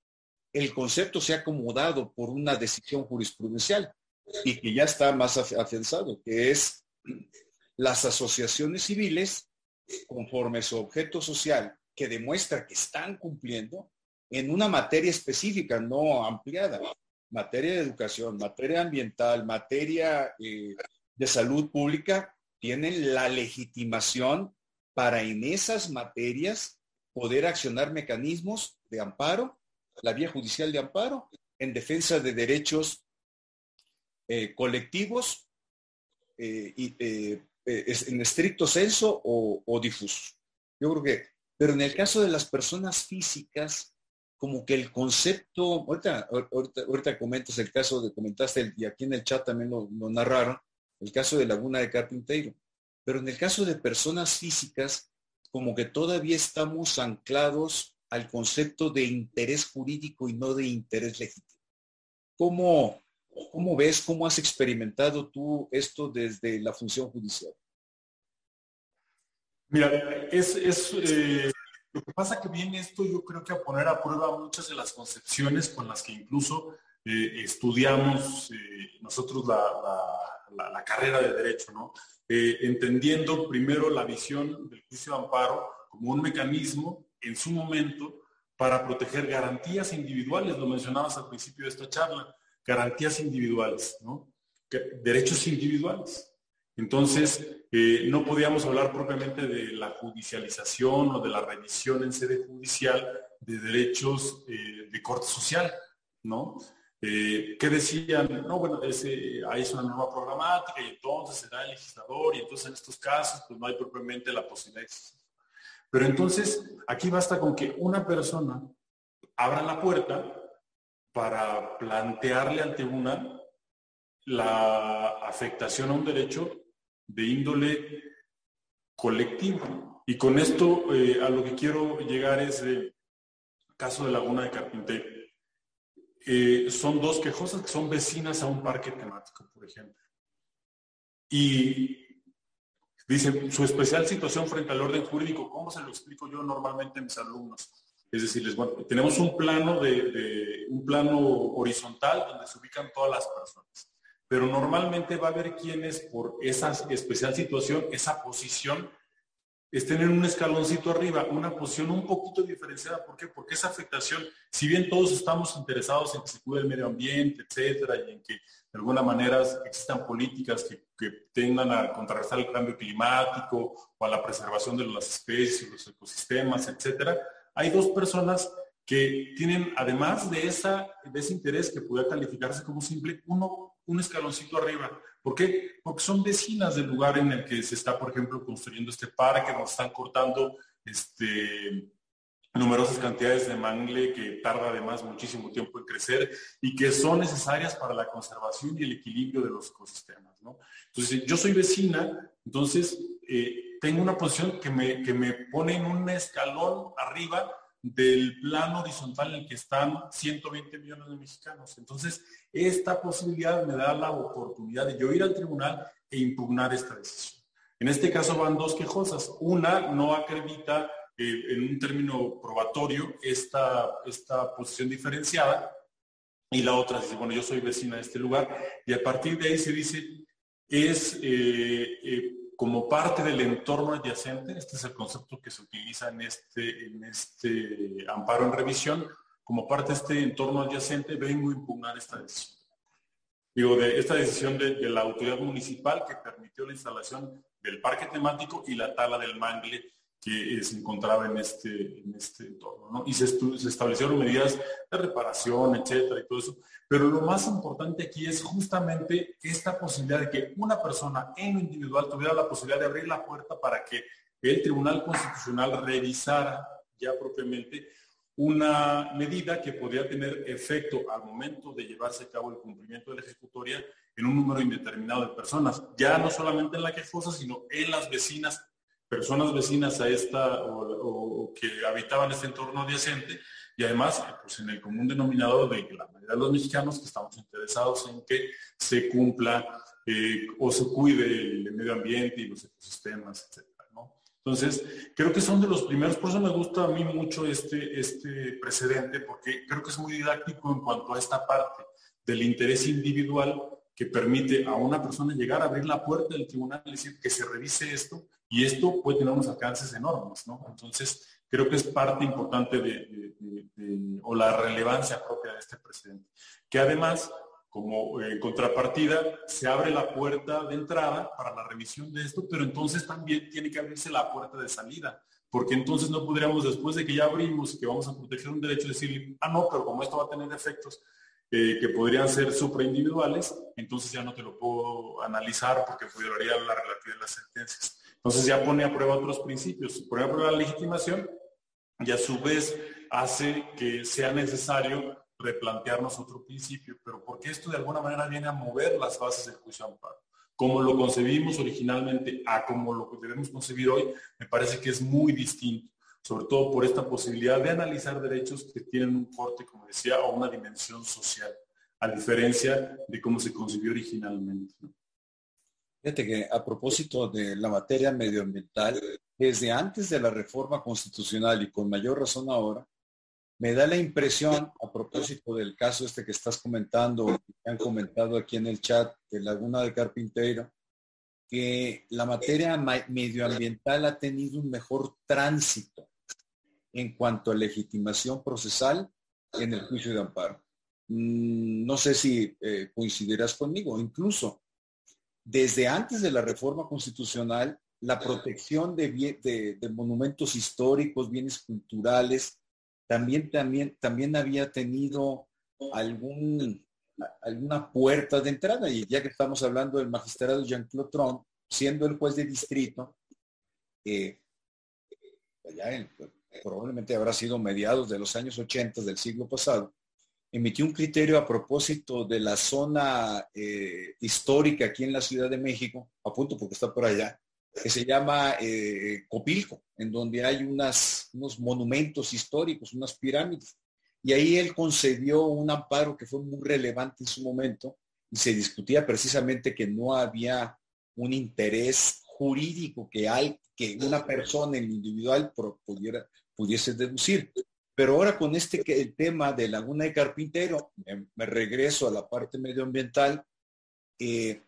[SPEAKER 1] el concepto se ha acomodado por una decisión jurisprudencial y que ya está más afianzado, que es las asociaciones civiles, conforme su objeto social, que demuestra que están cumpliendo en una materia específica, no ampliada, materia de educación, materia ambiental, materia eh, de salud pública, tienen la legitimación para en esas materias poder accionar mecanismos de amparo, la vía judicial de amparo, en defensa de derechos eh, colectivos eh, y, eh, en estricto senso o, o difusos. Yo creo que, pero en el caso de las personas físicas, como que el concepto, ahorita, ahorita, comentas el caso de, comentaste, y aquí en el chat también lo, narraron, el caso de Laguna de Carpintero, pero en el caso de personas físicas, como que todavía estamos anclados al concepto de interés jurídico y no de interés legítimo. ¿Cómo, cómo ves, cómo has experimentado tú esto desde la función judicial?
[SPEAKER 2] Mira, es, eh, lo que pasa que viene esto yo creo que a poner a prueba muchas de las concepciones con las que incluso eh, estudiamos eh, nosotros la, carrera de derecho, ¿no? Entendiendo primero la visión del juicio de amparo como un mecanismo en su momento para proteger garantías individuales, lo mencionabas al principio de esta charla, garantías individuales, ¿no? derechos individuales. Entonces, eh, no podíamos hablar propiamente de la judicialización o de la revisión en sede judicial de derechos eh, de corte social, ¿no? Eh, ¿Qué decían? No, bueno, ahí es una nueva programática y entonces será el legislador y entonces en estos casos pues no hay propiamente la posibilidad de Pero entonces aquí basta con que una persona abra la puerta para plantearle ante una la afectación a un derecho de índole colectivo. Y con esto eh, a lo que quiero llegar es el caso de Laguna de Carpintero. Eh, son dos quejosas que son vecinas a un parque temático, por ejemplo. Y dicen, su especial situación frente al orden jurídico, ¿cómo se lo explico yo normalmente a mis alumnos? Es decir, tenemos un plano, de, un plano horizontal donde se ubican todas las personas pero normalmente va a haber quienes por esa especial situación, esa posición, estén en un escaloncito arriba, una posición un poquito diferenciada. ¿Por qué? Porque esa afectación, si bien todos estamos interesados en que se cuide el medio ambiente, etcétera, y en que de alguna manera existan políticas que, que tendan a contrarrestar el cambio climático o a la preservación de las especies, los ecosistemas, etcétera, hay dos personas que tienen, además de, ese interés que puede calificarse como simple, uno un escaloncito arriba. ¿Por qué? Porque son vecinas del lugar en el que se está, por ejemplo, construyendo este parque, donde están cortando este, numerosas cantidades de mangle que tarda además muchísimo tiempo en crecer y que son necesarias para la conservación y el equilibrio de los ecosistemas. Entonces, yo soy vecina, entonces eh, tengo una posición que me, que me pone en un escalón arriba del plano horizontal en el que están 120 millones de mexicanos. Entonces, esta posibilidad me da la oportunidad de yo ir al tribunal e impugnar esta decisión. En este caso van dos quejosas. Una no acredita eh, en un término probatorio esta, esta posición diferenciada y la otra dice, bueno, yo soy vecina de este lugar y a partir de ahí se dice, es eh, eh, como parte del entorno adyacente, este es el concepto que se utiliza en este, en este amparo en revisión, como parte de este entorno adyacente, vengo a impugnar esta decisión. Digo, de esta decisión de, la autoridad municipal que permitió la instalación del parque temático y la tala del mangle que eh, se encontraba en este, en este entorno. Y se, se, establecieron medidas de reparación, etcétera, y todo eso. Pero lo más importante aquí es justamente esta posibilidad de que una persona en lo individual tuviera la posibilidad de abrir la puerta para que el Tribunal Constitucional revisara ya propiamente una medida que podría tener efecto al momento de llevarse a cabo el cumplimiento de la ejecutoria en un número indeterminado de personas, ya no solamente en la quejosa, sino en las vecinas, personas vecinas a esta o, que habitaban este entorno adyacente y además pues, en el común denominador de la mayoría de los mexicanos que estamos interesados en que se cumpla eh, o se cuide el, medio ambiente y los ecosistemas, etc. Entonces, creo que son de los primeros, por eso me gusta a mí mucho este, este precedente, porque creo que es muy didáctico en cuanto a esta parte del interés individual que permite a una persona llegar a abrir la puerta del tribunal y decir que se revise esto, y esto puede tener unos alcances enormes, ¿no? Entonces, creo que es parte importante de, o la relevancia propia de este precedente, que además como en contrapartida, se abre la puerta de entrada para la revisión de esto, pero entonces también tiene que abrirse la puerta de salida, porque entonces no podríamos, después de que ya abrimos, que vamos a proteger un derecho, decir, ah, no, pero como esto va a tener efectos, eh, que podrían ser supraindividuales, entonces ya no te lo puedo analizar porque violaría la relatividad de las sentencias. Entonces ya pone a prueba otros principios, pone a prueba la legitimación y a su vez hace que sea necesario replantearnos otro principio, pero porque esto de alguna manera viene a mover las bases del juicio amparo. Como lo concebimos originalmente a como lo debemos concebir hoy, me parece que es muy distinto, sobre todo por esta posibilidad de analizar derechos que tienen un corte, como decía, o una dimensión social, a diferencia de cómo se concibió originalmente.
[SPEAKER 1] Fíjate que a propósito de la materia medioambiental, desde antes de la reforma constitucional y con mayor razón ahora, me da la impresión, a propósito del caso este que estás comentando, que han comentado aquí en el chat de Laguna del Carpintero, que la materia medioambiental ha tenido un mejor tránsito en cuanto a legitimación procesal en el juicio de amparo. Mm, no sé si eh, coincidirás conmigo, incluso desde antes de la reforma constitucional, la protección de, de monumentos históricos, bienes culturales, también, también, también había tenido algún, alguna puerta de entrada. Y ya que estamos hablando del magistrado Jean-Claude Trump, siendo el juez de distrito, eh, probablemente habrá sido mediados de los años 80 del siglo pasado, emitió un criterio a propósito de la zona eh, histórica aquí en la Ciudad de México, a punto porque está por allá, que se llama eh, Copilco, en donde hay unos monumentos históricos, unas pirámides. Y ahí él concedió un amparo que fue muy relevante en su momento y se discutía precisamente que no había un interés jurídico que que una persona en individual pudiera, pudiese deducir. Pero ahora con este el tema de Laguna de Carpintero, me, regreso a la parte medioambiental, eh,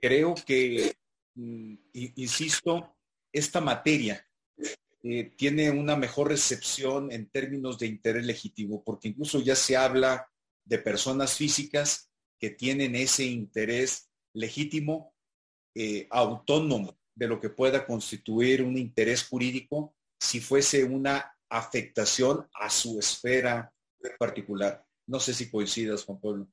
[SPEAKER 1] creo que Mm, insisto, esta materia eh, tiene una mejor recepción en términos de interés legítimo, porque incluso ya se habla de personas físicas que tienen ese interés legítimo, eh, autónomo de lo que pueda constituir un interés jurídico si fuese una afectación a su esfera particular. No sé si coincidas, Juan Pablo.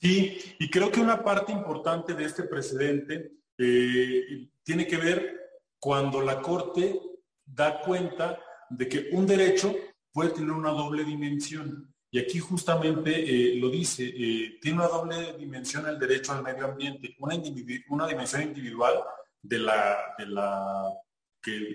[SPEAKER 2] Sí, y creo que una parte importante de este precedente eh, tiene que ver cuando la Corte da cuenta de que un derecho puede tener una doble dimensión. Y aquí justamente eh, lo dice, eh, tiene una doble dimensión el derecho al medio ambiente, una, una dimensión individual de la, de la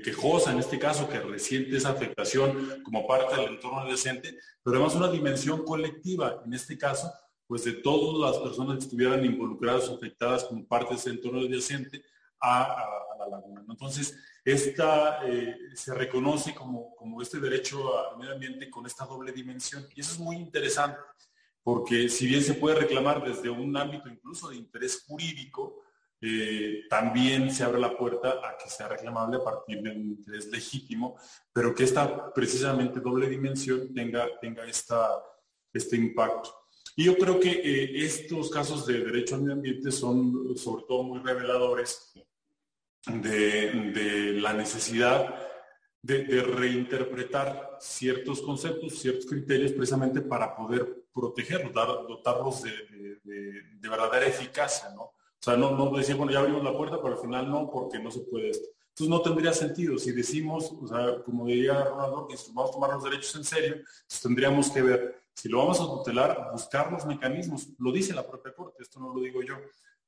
[SPEAKER 2] que, en este caso, que resiente esa afectación como parte del entorno adyacente, pero además una dimensión colectiva, en este caso, pues de todas las personas que estuvieran involucradas o afectadas como parte de ese entorno adyacente a, la laguna. Entonces, esta eh, se reconoce como, como este derecho al medio ambiente con esta doble dimensión. Y eso es muy interesante, porque si bien se puede reclamar desde un ámbito incluso de interés jurídico, eh, también se abre la puerta a que sea reclamable a partir de un interés legítimo, pero que esta precisamente doble dimensión tenga, tenga esta, este impacto. Y yo creo que eh, estos casos de derecho al medio ambiente son sobre todo muy reveladores de, la necesidad de, reinterpretar ciertos conceptos, ciertos criterios precisamente para poder protegerlos, dotarlos de, verdadera eficacia, ¿no? O sea, no, no decir, bueno, ya abrimos la puerta, pero al final no, porque no se puede esto. Entonces no tendría sentido. Si decimos, o sea, como diría Ronaldo, que vamos a tomar los derechos en serio, pues tendríamos que ver si lo vamos a tutelar, buscar los mecanismos, lo dice la propia Corte, esto no lo digo yo,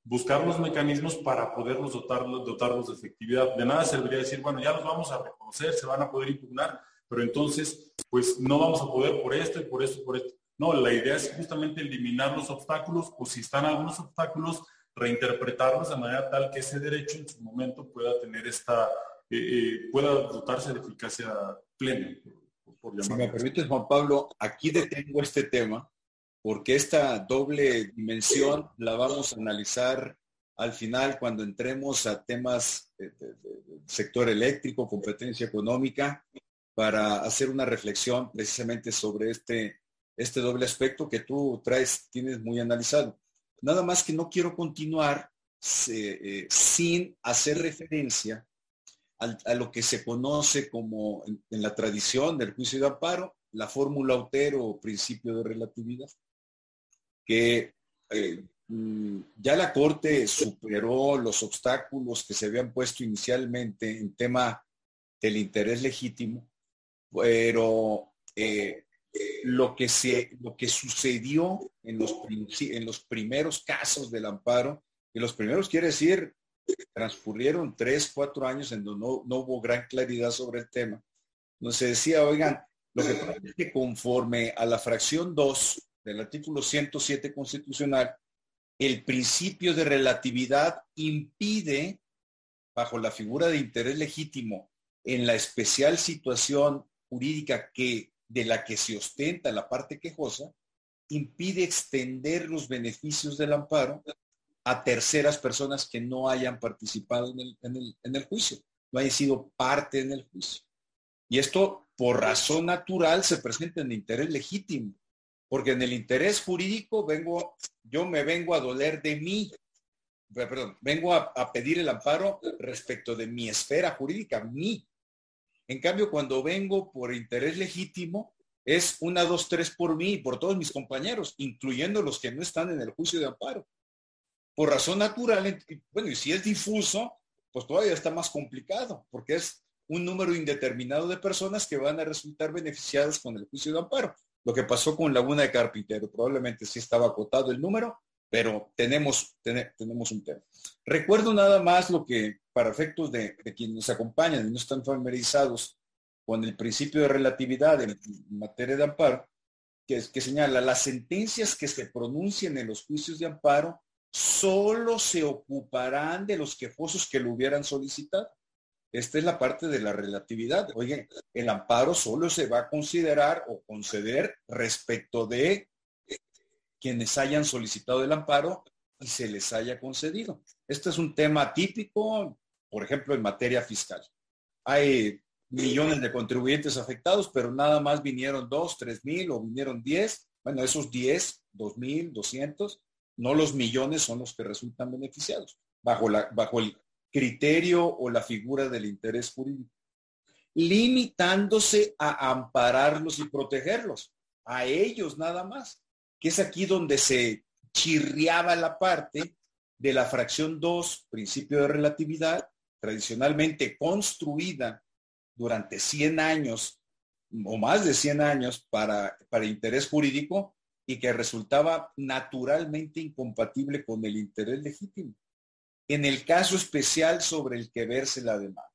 [SPEAKER 2] buscar los mecanismos para poderlos dotarlos, dotarlos de efectividad. De nada serviría decir, bueno, ya los vamos a reconocer, se van a poder impugnar, pero entonces, pues no vamos a poder por esto y por esto y por esto. No, la idea es justamente eliminar los obstáculos o si están algunos obstáculos, reinterpretarlos de manera tal que ese derecho en su momento pueda tener esta, eh, eh, pueda dotarse de eficacia plena
[SPEAKER 1] si me permites, Juan Pablo, aquí detengo este tema porque esta doble dimensión la vamos a analizar al final cuando entremos a temas del sector eléctrico, competencia económica, para hacer una reflexión precisamente sobre este, este doble aspecto que tú traes, tienes muy analizado. Nada más que no quiero continuar eh, sin hacer referencia a, lo que se conoce como en, la tradición del juicio de amparo, la fórmula Otero o principio de relatividad. que eh, mm, ya la Corte superó los obstáculos que se habían puesto inicialmente en tema del interés legítimo, pero eh, lo, que se, lo que sucedió en los, en los primeros casos del amparo, y los primeros quiere decir, transcurrieron tres, cuatro años en donde no, no hubo gran claridad sobre el tema, no se decía, oigan, lo que pasa es que conforme a la fracción 2 del artículo 107 constitucional, el principio de relatividad impide, bajo la figura de interés legítimo, en la especial situación jurídica que, de la que se ostenta la parte quejosa, impide extender los beneficios del amparo a terceras personas que no hayan participado en el, en el, en el juicio, no hayan sido parte en el juicio. Y esto, por razón natural, se presenta en interés legítimo. Porque en el interés jurídico vengo, yo me vengo a doler de mí, perdón, vengo a, pedir el amparo respecto de mi esfera jurídica, mí. En cambio, cuando vengo por interés legítimo, es una, dos, tres por mí y por todos mis compañeros, incluyendo los que no están en el juicio de amparo. Por razón natural, bueno, y si es difuso, pues todavía está más complicado, porque es un número indeterminado de personas que van a resultar beneficiadas con el juicio de amparo. Lo que pasó con Laguna de Carpintero, probablemente sí estaba acotado el número, pero tenemos, tenemos un tema. Recuerdo nada más lo que, para efectos de, quienes nos acompañan y no están familiarizados con el principio de relatividad en, materia de amparo, que, señala las sentencias que se pronuncien en los juicios de amparo solo se ocuparán de los quejosos que lo hubieran solicitado. Esta es la parte de la relatividad. Oye, el amparo solo se va a considerar o conceder respecto de quienes hayan solicitado el amparo y se les haya concedido. Este es un tema típico, por ejemplo, en materia fiscal. Hay millones de contribuyentes afectados, pero nada más vinieron dos, tres mil o vinieron diez. Bueno, esos diez, dos mil, doscientos, no los millones son los que resultan beneficiados bajo, la, bajo el criterio o la figura del interés jurídico, limitándose a ampararlos y protegerlos, a ellos nada más, que es aquí donde se chirriaba la parte de la fracción 2, principio de relatividad, tradicionalmente construida durante 100 años o más de 100 años para, para interés jurídico y que resultaba naturalmente incompatible con el interés legítimo en el caso especial sobre el que verse la demanda.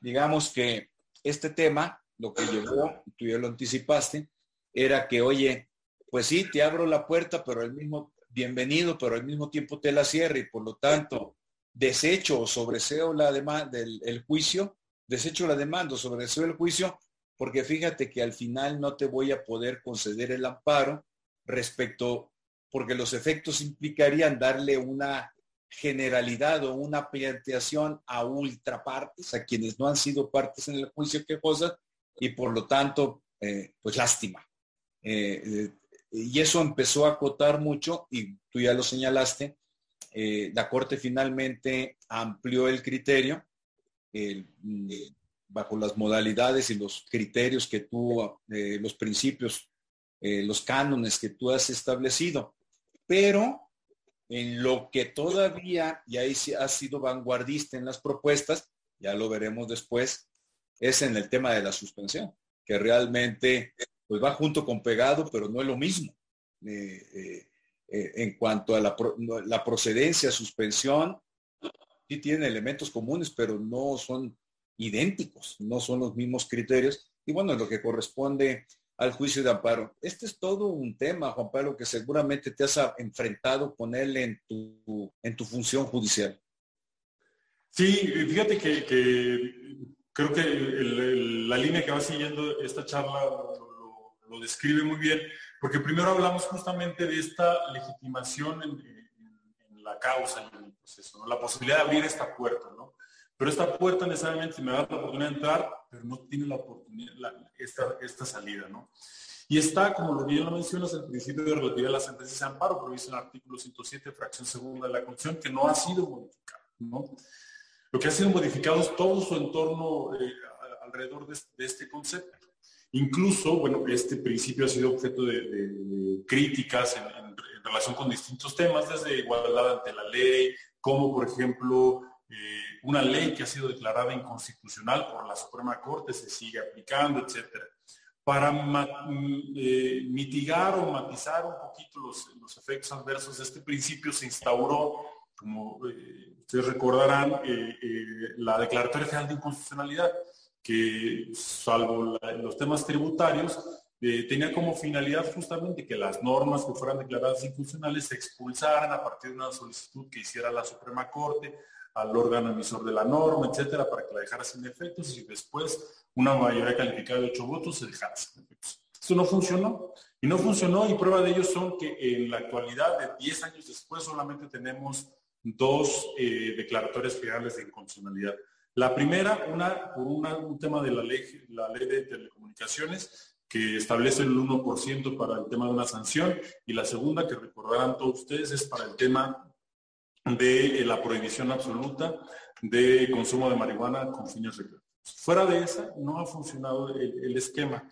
[SPEAKER 1] Digamos que este tema, lo que llevó, tú ya lo anticipaste, era que, oye, pues sí, te abro la puerta, pero el mismo, bienvenido, pero al mismo tiempo te la cierro y por lo tanto desecho o sobreseo la demanda del el juicio, desecho la demanda o sobreseo el juicio, porque fíjate que al final no te voy a poder conceder el amparo respecto, porque los efectos implicarían darle una generalidad o una planteación a ultrapartes, a quienes no han sido partes en el juicio que cosa, y por lo tanto, eh, pues lástima. Eh, eh, y eso empezó a acotar mucho, y tú ya lo señalaste, la Corte finalmente amplió el criterio mm, bajo las modalidades y los criterios que tú, los principios, los cánones que tú has establecido. Pero en lo que todavía, y ahí ha sido vanguardista en las propuestas, ya lo veremos después, es en el tema de la suspensión, que realmente pues va junto con pegado, pero no es lo mismo. Eh, eh, eh, en cuanto a la, la, procedencia, suspensión, sí tiene elementos comunes, pero no son idénticos, no son los mismos criterios. Y bueno, lo que corresponde al juicio de amparo. Este es todo un tema, Juan Pablo, que seguramente te has enfrentado con él en tu, en tu función judicial.
[SPEAKER 2] Sí, fíjate que, creo que la línea que va siguiendo esta charla lo, describe muy bien, porque primero hablamos justamente de esta legitimación en, la causa, en el proceso, la posibilidad de abrir esta puerta, ¿no? Pero esta puerta necesariamente me da la oportunidad de entrar, pero no tiene la oportunidad, esta, esta salida, ¿no? Y está, como lo bien lo mencionas, el principio de relatividad de la sentencia de amparo previsto en el artículo 107, fracción segunda de la Constitución, que no ha sido modificado, ¿no? Lo que ha sido modificado es todo su entorno eh, alrededor de, este concepto. Incluso, bueno, este principio ha sido objeto de, críticas en, relación con distintos temas, desde igualdad ante la ley, como por ejemplo eh, una ley que ha sido declarada inconstitucional por la Suprema Corte se sigue aplicando, etcétera. Para mm, eh, mitigar o matizar un poquito los, efectos adversos de este principio se instauró, como eh, ustedes recordarán, la Declaratoria General de Inconstitucionalidad, que salvo los temas tributarios, tenía como finalidad justamente que las normas que fueran declaradas inconstitucionales se expulsaran a partir de una solicitud que hiciera la Suprema Corte al órgano emisor de la norma, etcétera, para que la dejara sin efectos y después una mayoría calificada de ocho votos se dejara sin efectos. Esto no funcionó. Y no funcionó y prueba de ello son que en la actualidad, de 10 años después, solamente tenemos dos eh, declaratorias generales de inconstitucionalidad. La primera, una por un tema de la ley, la ley de telecomunicaciones, que establece el 1% para el tema de una sanción, y la segunda, que recordarán todos ustedes, es para el tema de eh, la prohibición absoluta de consumo de marihuana con fines recreativos. Fuera de esa, no ha funcionado el, esquema.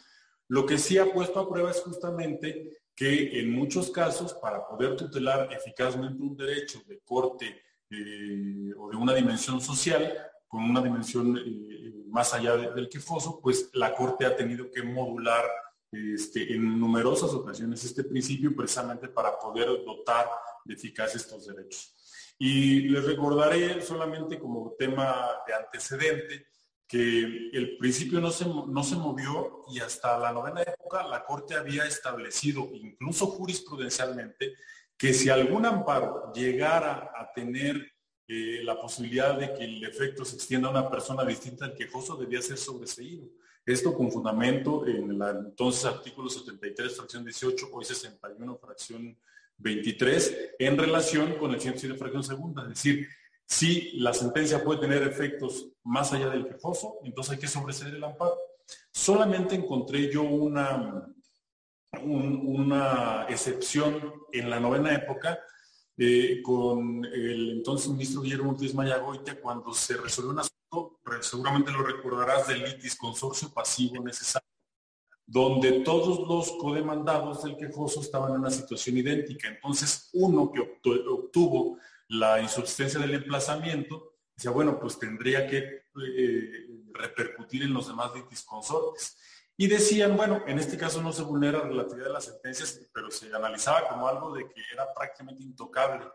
[SPEAKER 2] Lo que sí ha puesto a prueba es justamente que en muchos casos, para poder tutelar eficazmente un derecho de corte eh, o de una dimensión social, con una dimensión eh, más allá del quefoso, pues la Corte ha tenido que modular este, en numerosas ocasiones este principio precisamente para poder dotar de eficacia estos derechos. Y les recordaré solamente como tema de antecedente que el principio no se, no se movió y hasta la novena época la Corte había establecido, incluso jurisprudencialmente, que si algún amparo llegara a tener la posibilidad de que el efecto se extienda a una persona distinta al quejoso, debía ser sobreseído. Esto con fundamento en el entonces artículo 73, fracción 18, hoy 61, fracción 23 en relación con el 107 fracción segunda. Es decir, si la sentencia puede tener efectos más allá del quejoso, entonces hay que sobreseer el amparo. Solamente encontré yo una, una excepción en la novena época eh, con el entonces ministro Guillermo Ortiz Mayagoita cuando se resolvió un asunto, seguramente lo recordarás, del litis consorcio pasivo necesario donde todos los codemandados del quejoso estaban en una situación idéntica. Entonces, uno que obtuvo la insubsistencia del emplazamiento, decía, bueno, pues tendría que eh, repercutir en los demás litis consortes. Y decían, bueno, en este caso no se vulnera la relatividad de las sentencias, pero se analizaba como algo de que era prácticamente intocable.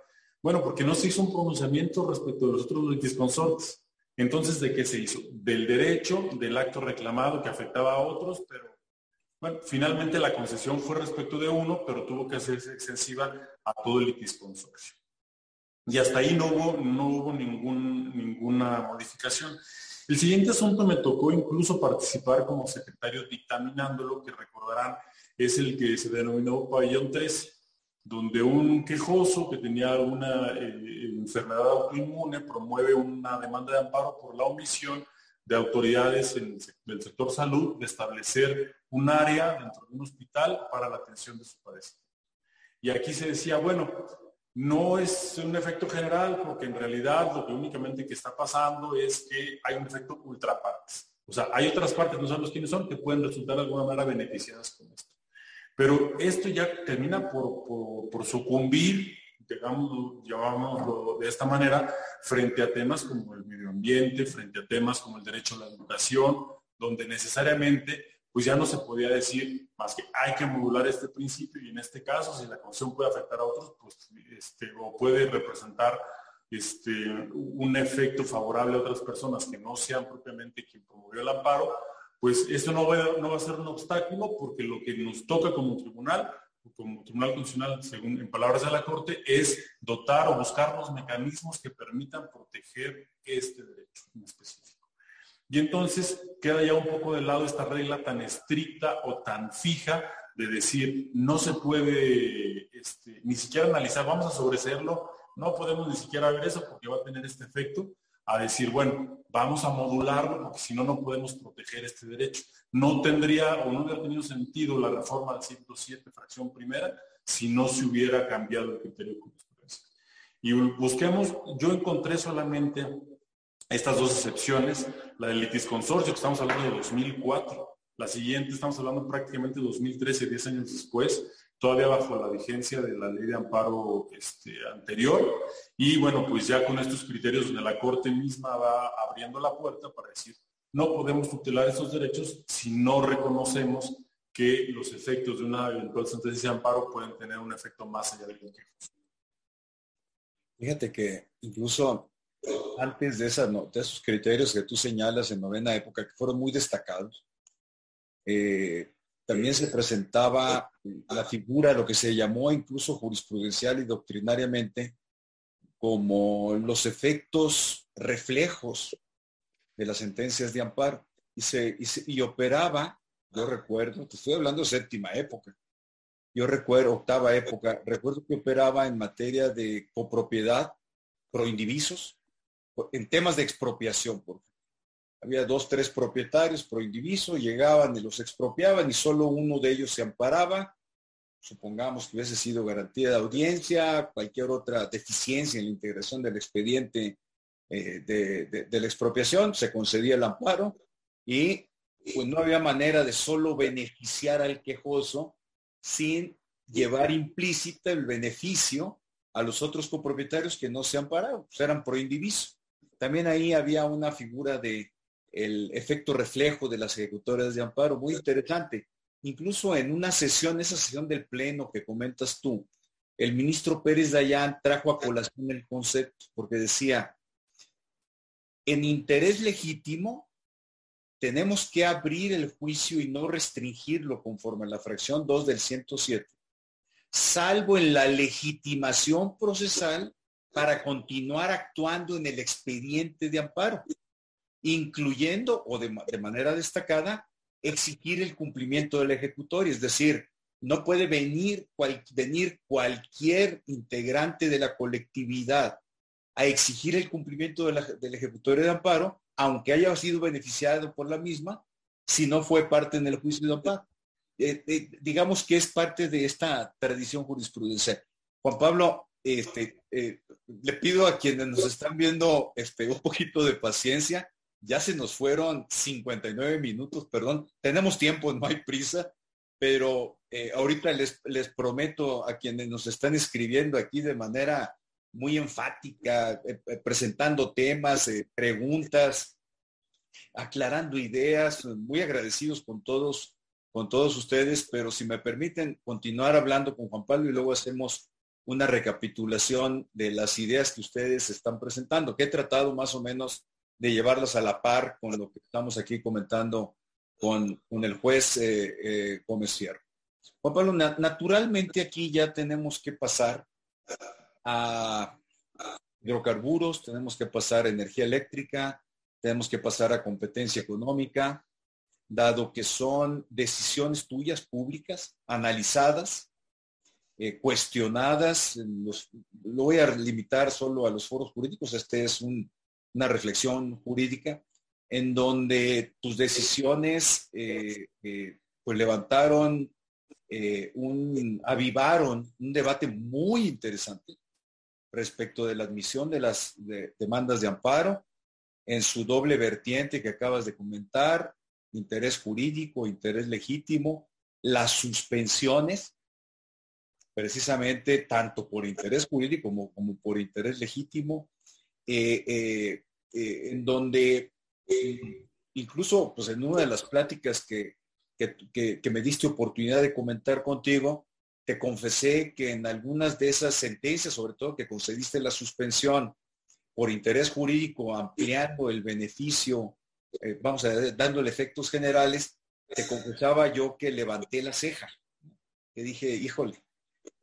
[SPEAKER 2] Bueno, porque no se hizo un pronunciamiento respecto de los otros litis consortes. Entonces, ¿de qué se hizo? Del derecho, del acto reclamado que afectaba a otros, pero bueno, finalmente la concesión fue respecto de uno, pero tuvo que hacerse extensiva a todo el litis consorcio. Y hasta ahí no hubo, no hubo ningún, ninguna modificación. El siguiente asunto me tocó incluso participar como secretario dictaminándolo, que recordarán es el que se denominó pabellón 3, donde un quejoso que tenía una eh, enfermedad autoinmune promueve una demanda de amparo por la omisión de autoridades en, del sector salud de establecer un área dentro de un hospital para la atención de su pareja. Y aquí se decía, bueno, no es un efecto general porque en realidad lo que únicamente que está pasando es que hay un efecto ultrapartes. O sea, hay otras partes, no sabemos quiénes son, que pueden resultar de alguna manera beneficiadas con esto. Pero esto ya termina por, por, por sucumbir digamos, llamámoslo de esta manera, frente a temas como el medio ambiente, frente a temas como el derecho a la educación, donde necesariamente pues ya no se podía decir más que hay que modular este principio y en este caso si la constitución puede afectar a otros, pues este, o puede representar este, un efecto favorable a otras personas que no sean propiamente quien promovió el amparo, pues esto no no va a ser un obstáculo porque lo que nos toca como tribunal como Tribunal Constitucional, según en palabras de la Corte, es dotar o buscar los mecanismos que permitan proteger este derecho en específico. Y entonces queda ya un poco de lado esta regla tan estricta o tan fija de decir no se puede este, ni siquiera analizar, vamos a sobreseerlo, no podemos ni siquiera ver eso porque va a tener este efecto, a decir, bueno, vamos a modularlo porque si no, no podemos proteger este derecho. No tendría o no hubiera tenido sentido la reforma del 107, fracción primera, si no se hubiera cambiado el criterio de jurisprudencia. Y busquemos, yo encontré solamente estas dos excepciones, la del litis consorcio, que estamos hablando de 2004, la siguiente, estamos hablando prácticamente 2013, 10 años después, todavía bajo la vigencia de la ley de amparo este, anterior. Y bueno, pues ya con estos criterios donde la Corte misma va abriendo la puerta para decir, no podemos tutelar esos derechos si no reconocemos que los efectos de una eventual sentencia de amparo pueden tener un efecto más allá del quejo.
[SPEAKER 1] Fíjate que incluso antes de, esa, de esos criterios que tú señalas en novena época, que fueron muy destacados, eh, también se presentaba la figura, lo que se llamó incluso jurisprudencial y doctrinariamente, como los efectos reflejos de las sentencias de amparo. Y, se, y, operaba, yo recuerdo, te estoy hablando de séptima época, yo recuerdo, octava época, recuerdo que operaba en materia de copropiedad, proindivisos, en temas de expropiación, por había dos, tres propietarios pro indiviso, llegaban y los expropiaban y solo uno de ellos se amparaba. Supongamos que hubiese sido garantía de audiencia, cualquier otra deficiencia en la integración del expediente eh, de, la expropiación, se concedía el amparo y pues no había manera de solo beneficiar al quejoso sin llevar implícita el beneficio a los otros copropietarios que no se ampararon, pues eran pro indiviso. También ahí había una figura de el efecto reflejo de las ejecutoras de amparo, muy interesante. Incluso en una sesión, esa sesión del Pleno que comentas tú, el ministro Pérez Dayán trajo a colación el concepto, porque decía, en interés legítimo, tenemos que abrir el juicio y no restringirlo conforme a la fracción 2 del 107, salvo en la legitimación procesal para continuar actuando en el expediente de amparo incluyendo o de, manera destacada exigir el cumplimiento del ejecutorio, es decir, no puede venir, venir cualquier integrante de la colectividad a exigir el cumplimiento del ejecutorio de amparo, aunque haya sido beneficiado por la misma, si no fue parte en el juicio de amparo. Eh, eh, digamos que es parte de esta tradición jurisprudencial. Juan Pablo, este, eh, le pido a quienes nos están viendo este, un poquito de paciencia ya se nos fueron 59 minutos, perdón. Tenemos tiempo, no hay prisa, pero eh, ahorita les, les prometo a quienes nos están escribiendo aquí de manera muy enfática, eh, presentando temas, preguntas, aclarando ideas, muy agradecidos con todos, con todos ustedes, pero si me permiten continuar hablando con Juan Pablo y luego hacemos una recapitulación de las ideas que ustedes están presentando, que he tratado más o menos de llevarlos a la par con lo que estamos aquí comentando con, el juez eh, eh, Gómez Fierro. Juan Pablo, naturalmente aquí ya tenemos que pasar a hidrocarburos, tenemos que pasar a energía eléctrica, tenemos que pasar a competencia económica, dado que son decisiones tuyas públicas, analizadas, eh, cuestionadas. lo voy a limitar solo a los foros jurídicos. Este es un una reflexión jurídica en donde tus decisiones eh, eh, pues levantaron eh, un, avivaron un debate muy interesante respecto de la admisión de las demandas de amparo en su doble vertiente que acabas de comentar, interés jurídico, interés legítimo, las suspensiones, precisamente tanto por interés jurídico como, como por interés legítimo, eh, eh, eh, en donde incluso pues en una de las pláticas que, que, me diste oportunidad de comentar contigo, te confesé que en algunas de esas sentencias, sobre todo que concediste la suspensión por interés jurídico, ampliando el beneficio, vamos a dándole efectos generales, te confesaba yo que levanté la ceja, que dije, híjole,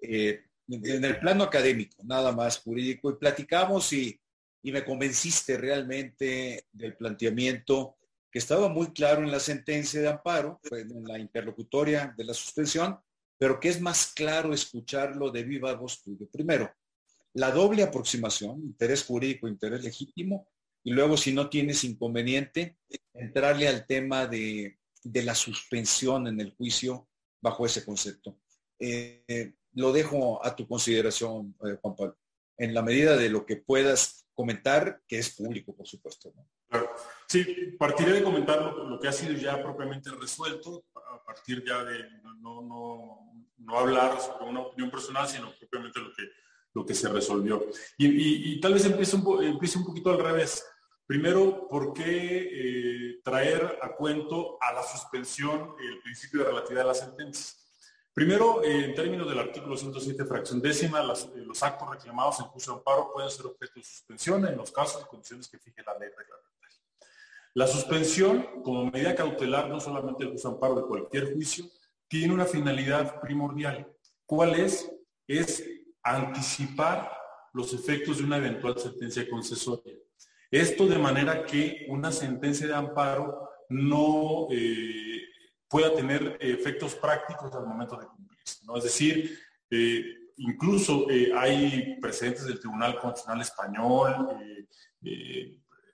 [SPEAKER 1] en el plano académico, nada más jurídico, y platicamos y, y me convenciste realmente del planteamiento que estaba muy claro en la sentencia de amparo, en la interlocutoria de la suspensión, pero que es más claro escucharlo de viva voz tuyo. Primero, la doble aproximación, interés jurídico, interés legítimo, y luego si no tienes inconveniente, entrarle al tema de, la suspensión en el juicio bajo ese concepto. Eh, lo dejo a tu consideración, eh, Juan Pablo, en la medida de lo que puedas comentar, que es público, por supuesto.
[SPEAKER 2] Sí, partiré de comentar lo, que ha sido ya propiamente resuelto, a partir ya de no, no, no, hablar sobre una opinión personal, sino propiamente lo que, lo que se resolvió. Y, tal vez empiece un, empiece un poquito al revés. Primero, ¿por qué eh, traer a cuento a la suspensión el principio de relatividad de las sentencias? Primero, eh, en términos del artículo 107, fracción décima, eh, los actos reclamados en juicio de amparo pueden ser objeto de suspensión en los casos y condiciones que fije la ley reglamentaria. La suspensión, como medida cautelar, no solamente el juicio amparo de cualquier juicio, tiene una finalidad primordial. ¿Cuál es? Es anticipar los efectos de una eventual sentencia concesoria. Esto de manera que una sentencia de amparo no eh, pueda tener efectos prácticos al momento de cumplirse. ¿no? Es decir, eh, incluso eh, hay precedentes del Tribunal Constitucional Español,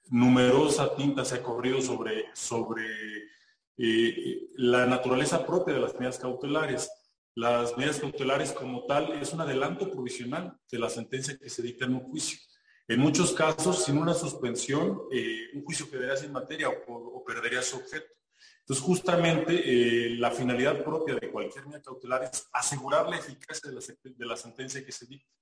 [SPEAKER 2] numerosa tinta se ha corrido sobre, sobre eh, la naturaleza propia de las medidas cautelares. Las medidas cautelares como tal es un adelanto provisional de la sentencia que se dicta en un juicio. En muchos casos, sin una suspensión, eh, un juicio quedaría sin materia o, perdería su objeto. Entonces, justamente eh, la finalidad propia de cualquier medida cautelar es asegurar la eficacia de la, de la sentencia que se dicta.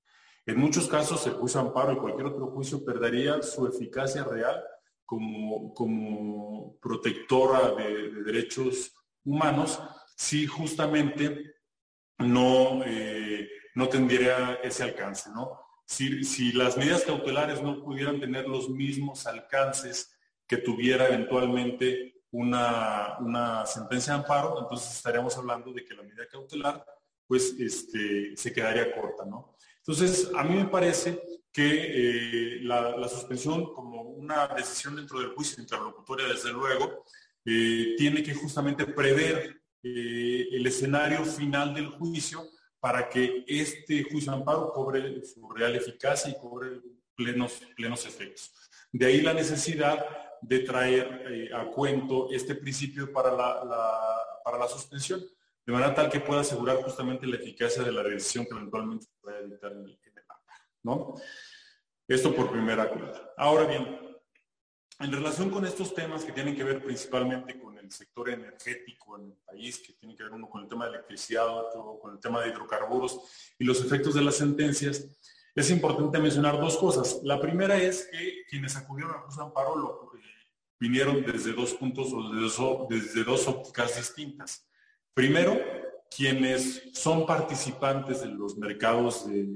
[SPEAKER 2] En muchos casos, el juicio amparo y cualquier otro juicio perdería su eficacia real como, como protectora de, derechos humanos si justamente no, eh, no tendría ese alcance. ¿no? Si, si las medidas cautelares no pudieran tener los mismos alcances que tuviera eventualmente una, sentencia de amparo, entonces estaríamos hablando de que la medida cautelar pues este, se quedaría corta, ¿no? Entonces, a mí me parece que eh, la, suspensión como una decisión dentro del juicio interlocutoria, desde luego, eh, tiene que justamente prever eh, el escenario final del juicio para que este juicio de amparo cobre su real eficacia y cobre plenos, plenos efectos. De ahí la necesidad de traer a cuento este principio para la, para la suspensión de manera tal que pueda asegurar justamente la eficacia de la decisión que eventualmente se pueda dictar en el, en ¿no? Esto por primera cuenta. Ahora bien, en relación con estos temas que tienen que ver principalmente con el sector energético en el país, que tiene que ver uno con el tema de electricidad, otro con el tema de hidrocarburos y los efectos de las sentencias, es importante mencionar dos cosas. La primera es que quienes acudieron a Cruz Amparo lo, eh, vinieron desde dos puntos o desde dos ópticas distintas. Primero, quienes son participantes de los mercados de,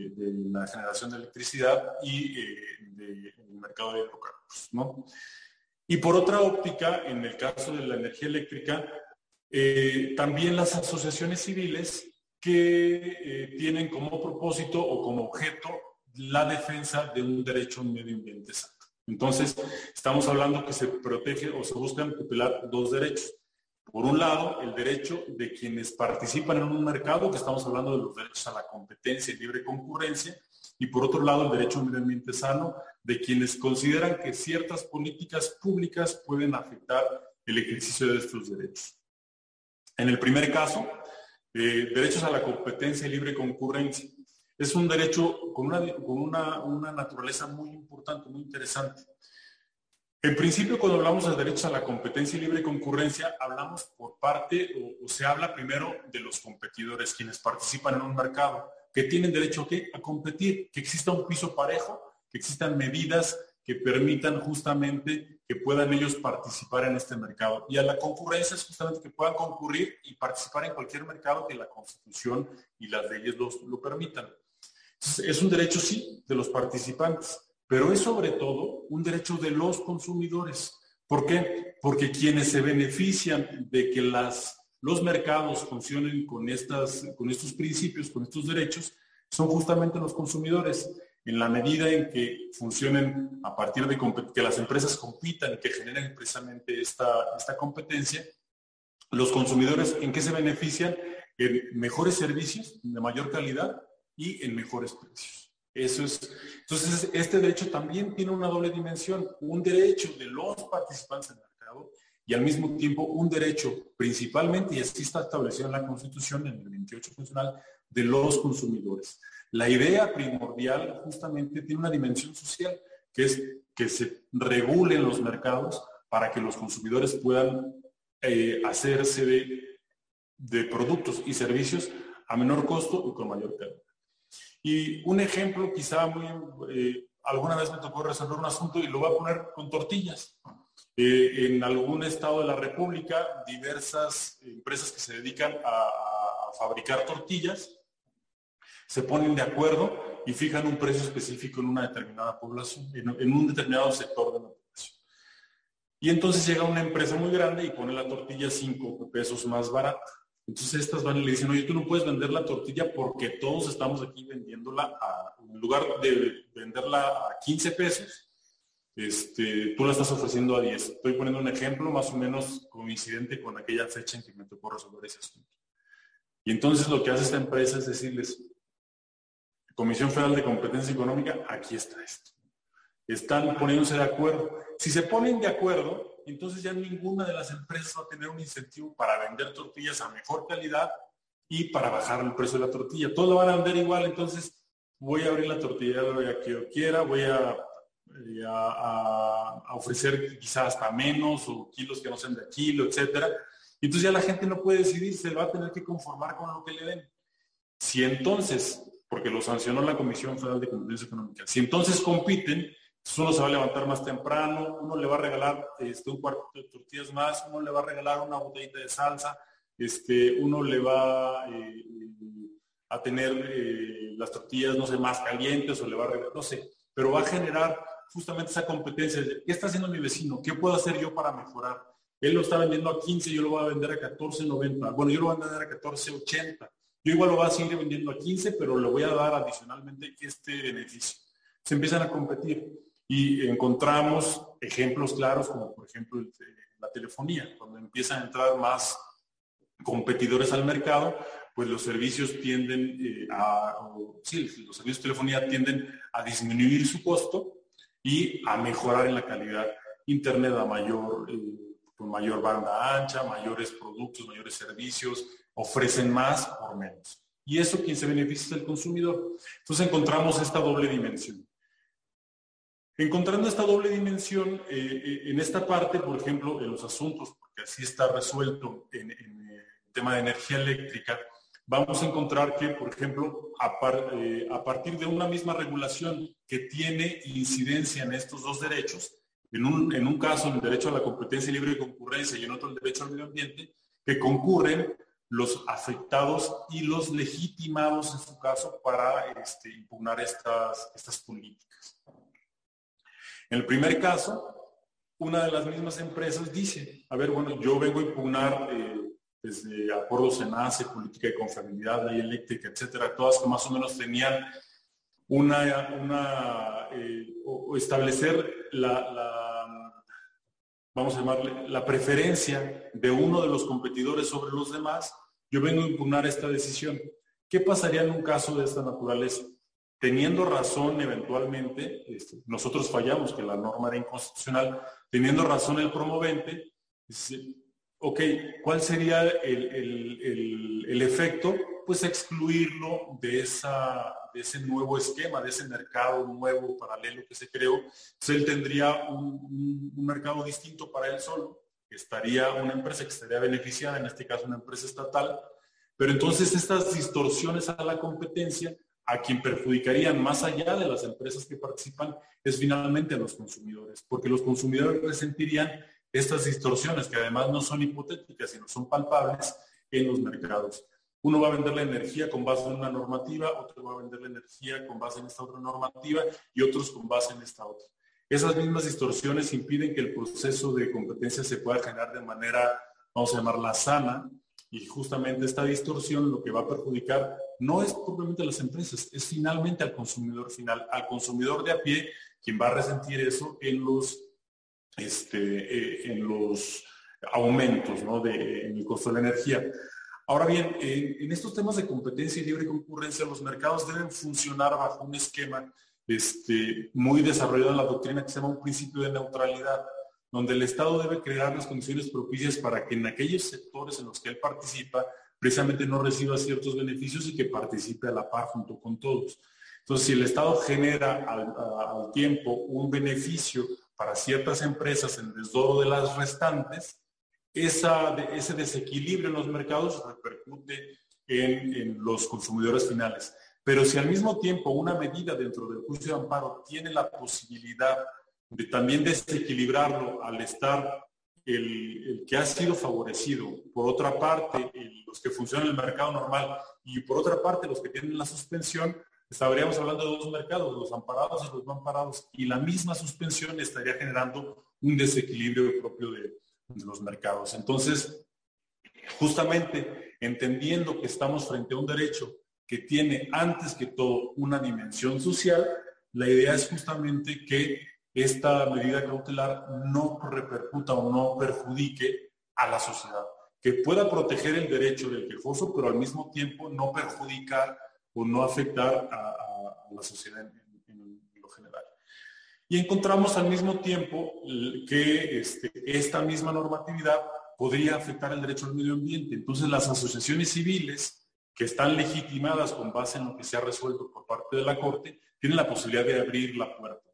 [SPEAKER 2] la generación de electricidad y eh, del mercado de hidrocarburos. ¿no? Y por otra óptica, en el caso de la energía eléctrica, eh, también las asociaciones civiles que eh, tienen como propósito o como objeto la defensa de un derecho a medio ambiente sano. Entonces, estamos hablando que se protege o se buscan tutelar dos derechos por un lado, el derecho de quienes participan en un mercado, que estamos hablando de los derechos a la competencia y libre concurrencia, y por otro lado, el derecho a un medio ambiente sano, de quienes consideran que ciertas políticas públicas pueden afectar el ejercicio de estos derechos. En el primer caso, eh, derechos a la competencia y libre concurrencia. Es un derecho con, una, con una, una naturaleza muy importante, muy interesante. En principio, cuando hablamos de derechos a la competencia y libre concurrencia, hablamos por parte o, se habla primero de los competidores, quienes participan en un mercado, que tienen derecho a, a competir, que exista un piso parejo, que existan medidas que permitan justamente que puedan ellos participar en este mercado. Y a la concurrencia es justamente que puedan concurrir y participar en cualquier mercado que la Constitución y las leyes lo permitan. Es un derecho, sí, de los participantes pero es sobre todo un derecho de los consumidores. ¿Por qué? Porque quienes se benefician de que las, los mercados funcionen con, estas, con estos principios, con estos derechos, son justamente los consumidores. En la medida en que funcionen a partir de que las empresas compitan y que generen precisamente esta, esta competencia, los consumidores en qué se benefician? En mejores servicios de mayor calidad y en mejores precios. Eso es. Entonces, este derecho también tiene una doble dimensión, un derecho de los participantes del mercado y al mismo tiempo un derecho principalmente, y así está establecido en la Constitución, en el 28 funcional, de los consumidores. La idea primordial justamente tiene una dimensión social, que es que se regulen los mercados para que los consumidores puedan eh, hacerse de, de, productos y servicios a menor costo y con mayor calidad. Y un ejemplo quizá muy, eh, alguna vez me tocó resolver un asunto y lo voy a poner con tortillas. Eh, en algún estado de la República, diversas empresas que se dedican a, fabricar tortillas se ponen de acuerdo y fijan un precio específico en una determinada población, en, un determinado sector de la población. Y entonces llega una empresa muy grande y pone la tortilla 5 pesos más barata. Entonces estas van y le dicen, oye, tú no puedes vender la tortilla porque todos estamos aquí vendiéndola a, en lugar de venderla a 15 pesos, este, tú la estás ofreciendo a 10. Estoy poniendo un ejemplo más o menos coincidente con aquella fecha en que me tocó resolver ese asunto. Y entonces lo que hace esta empresa es decirles, Comisión Federal de Competencia Económica, aquí está esto. Están poniéndose de acuerdo. Si se ponen de acuerdo, entonces ya ninguna de las empresas va a tener un incentivo para vender tortillas a mejor calidad y para bajar el precio de la tortilla. Todo lo van a vender igual, entonces voy a abrir la tortilla que yo quiera, voy a, eh, a, ofrecer quizás hasta menos o kilos que no sean de kilo, etcétera. Y entonces ya la gente no puede decidir, se va a tener que conformar con lo que le den. Si entonces, porque lo sancionó la Comisión Federal de Competencia Económica, si entonces compiten, uno se va a levantar más temprano, uno le va a regalar este, un cuarto de tortillas más, uno le va a regalar una botellita de salsa, este, uno le va eh, a tener eh, las tortillas, no sé, más calientes o le va a regalar, no sé, pero va a generar justamente esa competencia de qué está haciendo mi vecino, qué puedo hacer yo para mejorar. Él lo está vendiendo a 15, yo lo voy a vender a 14.90. Bueno, yo lo voy a vender a 14.80. Yo igual lo voy a seguir vendiendo a 15, pero le voy a dar adicionalmente este beneficio. Se empiezan a competir y encontramos ejemplos claros como por ejemplo la telefonía, cuando empiezan a entrar más competidores al mercado, pues los servicios tienden eh, a, sí, los servicios de telefonía tienden a disminuir su costo y a mejorar en la calidad. Internet a mayor, eh, con mayor banda ancha, mayores productos, mayores servicios, ofrecen más por menos. Y eso quien se beneficia es el consumidor. Entonces encontramos esta doble dimensión. Encontrando esta doble dimensión, eh, eh, en esta parte, por ejemplo, en los asuntos, porque así está resuelto en, el eh, tema de energía eléctrica, vamos a encontrar que, por ejemplo, a, partir de una misma regulación que tiene incidencia en estos dos derechos, en un, en un caso el derecho a la competencia libre de concurrencia y en otro el derecho al medio ambiente, que concurren los afectados y los legitimados en su caso para este, impugnar estas, estas políticas. En el primer caso, una de las mismas empresas dice, a ver, bueno, yo vengo a impugnar eh, desde acuerdos en ACE, política de confiabilidad, ley eléctrica, etcétera, todas que más o menos tenían una, una eh, o establecer la, vamos a llamarle, la preferencia de uno de los competidores sobre los demás, yo vengo a impugnar esta decisión. ¿Qué pasaría en un caso de esta naturaleza? Teniendo razón eventualmente, este, nosotros fallamos que la norma era inconstitucional, teniendo razón el promovente, ok, ¿cuál sería el, efecto? Pues excluirlo de, esa, de ese nuevo esquema, de ese mercado nuevo, paralelo que se creó. Entonces él tendría un, un mercado distinto para él solo, estaría una empresa que estaría beneficiada, en este caso una empresa estatal, pero entonces estas distorsiones a la competencia a quien perjudicarían más allá de las empresas que participan es finalmente a los consumidores, porque los consumidores resentirían estas distorsiones que además no son hipotéticas, sino son palpables en los mercados. Uno va a vender la energía con base en una normativa, otro va a vender la energía con base en esta otra normativa y otros con base en esta otra. Esas mismas distorsiones impiden que el proceso de competencia se pueda generar de manera, vamos a llamarla sana, y justamente esta distorsión lo que va a perjudicar no es propiamente a las empresas, es finalmente al consumidor final, al consumidor de a pie, quien va a resentir eso en los, este, eh, en los aumentos ¿no? de, en el costo de la energía. Ahora bien, en estos temas de competencia y libre concurrencia, los mercados deben funcionar bajo un esquema este, muy desarrollado en la doctrina que se llama un principio de neutralidad donde el Estado debe crear las condiciones propicias para que en aquellos sectores en los que él participa, precisamente no reciba ciertos beneficios y que participe a la par junto con todos. Entonces, si el Estado genera al, tiempo un beneficio para ciertas empresas en desdoro de las restantes, ese desequilibrio en los mercados repercute en, en los consumidores finales. Pero si al mismo tiempo una medida dentro del juicio de amparo tiene la posibilidad de también desequilibrarlo al estar el, que ha sido favorecido, por otra parte, los que funcionan en el mercado normal y por otra parte los que tienen la suspensión, estaríamos hablando de dos mercados, los amparados y los no amparados, y la misma suspensión estaría generando un desequilibrio propio de, de los mercados. Entonces, justamente entendiendo que estamos frente a un derecho que tiene antes que todo una dimensión social, la idea es justamente que esta medida cautelar no repercuta o no perjudique a la sociedad, que pueda proteger el derecho del quejoso, pero al mismo tiempo no perjudicar o no afectar a, la sociedad en, lo general. Y encontramos al mismo tiempo que este, esta misma normatividad podría afectar el derecho al medio ambiente. Entonces las asociaciones civiles que están legitimadas con base en lo que se ha resuelto por parte de la Corte, tienen la posibilidad de abrir la puerta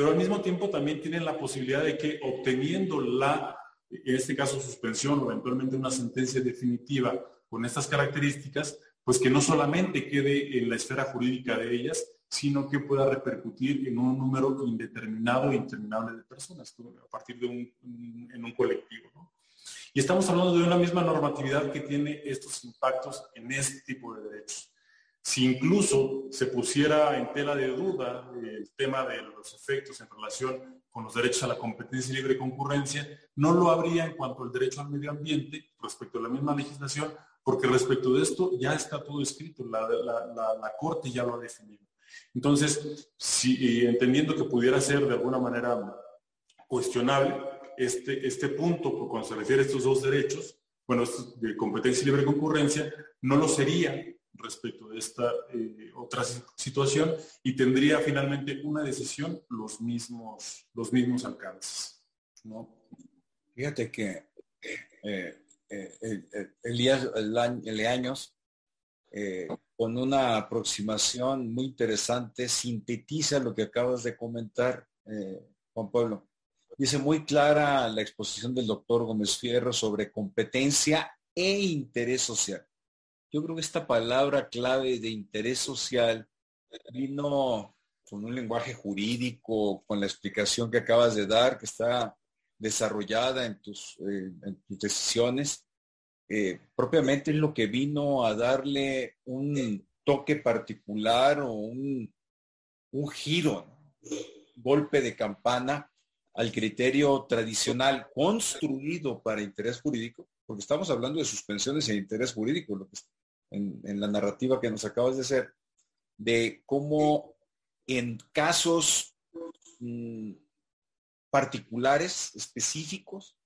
[SPEAKER 2] pero al mismo tiempo también tienen la posibilidad de que obteniendo la, en este caso suspensión o eventualmente una sentencia definitiva con estas características, pues que no solamente quede en la esfera jurídica de ellas, sino que pueda repercutir en un número indeterminado e interminable de personas a partir de un, en un colectivo. Y estamos hablando de una misma normatividad que tiene estos impactos en este tipo de derechos. Si incluso se pusiera en tela de duda el tema de los efectos en relación con los derechos a la competencia y libre concurrencia, no lo habría en cuanto al derecho al medio ambiente respecto a la misma legislación, porque respecto de esto ya está todo escrito, la, Corte ya lo ha definido. Entonces, si, entendiendo que pudiera ser de alguna manera cuestionable este, este punto, cuando se refiere a estos dos derechos, bueno, de competencia y libre concurrencia, no lo sería respecto de esta eh, otra situación y tendría finalmente una decisión los mismos, los mismos alcances. ¿no?
[SPEAKER 1] Fíjate que eh, eh, Elías Leaños, con una aproximación muy interesante, sintetiza lo que acabas de comentar, Juan Pablo. Dice muy clara la exposición del doctor Gómez Fierro sobre competencia e interés social. Yo creo que esta palabra clave de interés social vino con un lenguaje jurídico, con la explicación que acabas de dar, que está desarrollada en tus, eh, decisiones. Eh, propiamente es lo que vino a darle un toque particular o un, un giro, golpe de campana al criterio tradicional construido para interés jurídico, porque estamos hablando de suspensiones e interés jurídico, en, la narrativa que nos acabas de hacer, de cómo en casos mm, particulares, específicos,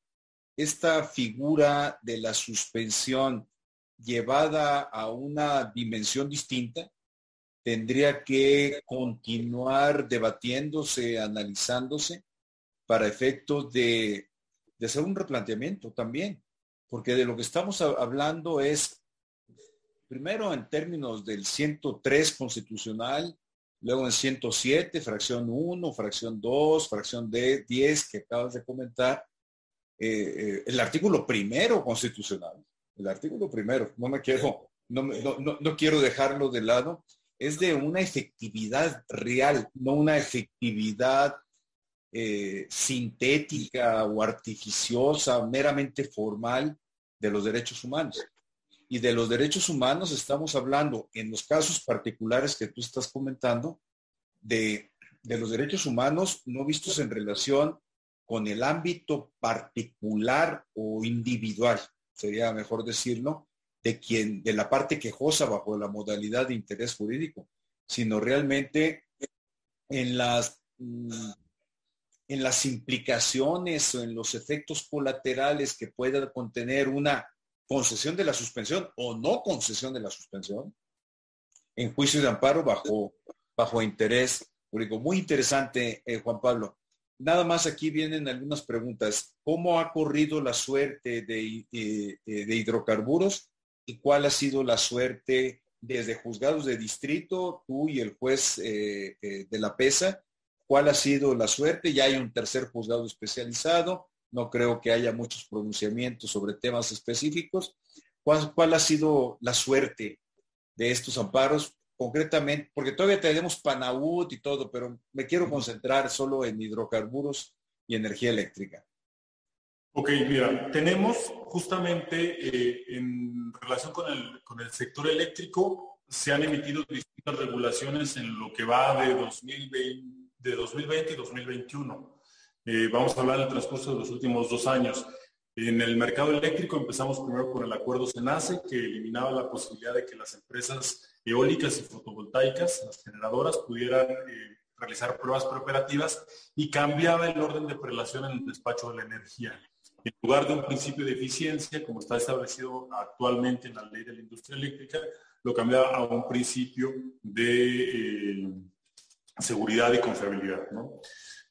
[SPEAKER 1] esta figura de la suspensión llevada a una dimensión distinta tendría que continuar debatiéndose, analizándose para efecto de, de hacer un replanteamiento también, porque de lo que estamos hablando es primero en términos del 103 constitucional, luego en 107, fracción 1, fracción 2, fracción D, 10 que acabas de comentar, eh, eh, el artículo primero constitucional, el artículo primero, no me quiero, no, no, quiero dejarlo de lado, es de una efectividad real, no una efectividad eh, sintética o artificiosa, meramente formal de los derechos humanos. Y de los derechos humanos estamos hablando, en los casos particulares que tú estás comentando, de, los derechos humanos no vistos en relación con el ámbito particular o individual, sería mejor decirlo, de quien, de la parte quejosa bajo la modalidad de interés jurídico, sino realmente en las, mm, en las implicaciones o en los efectos colaterales que pueda contener una concesión de la suspensión o no concesión de la suspensión en juicio de amparo bajo, bajo interés público. Muy interesante, eh, Juan Pablo. Nada más aquí vienen algunas preguntas. ¿Cómo ha corrido la suerte de, eh, eh, de hidrocarburos y cuál ha sido la suerte desde juzgados de distrito, tú y el juez de la PESA, cuál ha sido la suerte. Ya hay un tercer juzgado especializado. No creo que haya muchos pronunciamientos sobre temas específicos. ¿Cuál, ha sido la suerte de estos amparos? Concretamente, porque todavía tenemos Panaud y todo, pero me quiero concentrar solo en hidrocarburos y energía eléctrica.
[SPEAKER 2] Ok, mira, tenemos justamente eh, en relación con el, con el sector eléctrico, se han emitido distintas regulaciones en lo que va de 2020, de 2020 y 2021. Eh, vamos a hablar del transcurso de los últimos dos años. En el mercado eléctrico empezamos primero con el acuerdo SENACE, que eliminaba la posibilidad de que las empresas eólicas y fotovoltaicas, las generadoras, pudieran eh, realizar pruebas preoperativas y cambiaba el orden de prelación en el despacho de la energía. En lugar de un principio de eficiencia, como está establecido actualmente en la ley de la industria eléctrica, lo cambiaba a un principio de eh, seguridad y confiabilidad.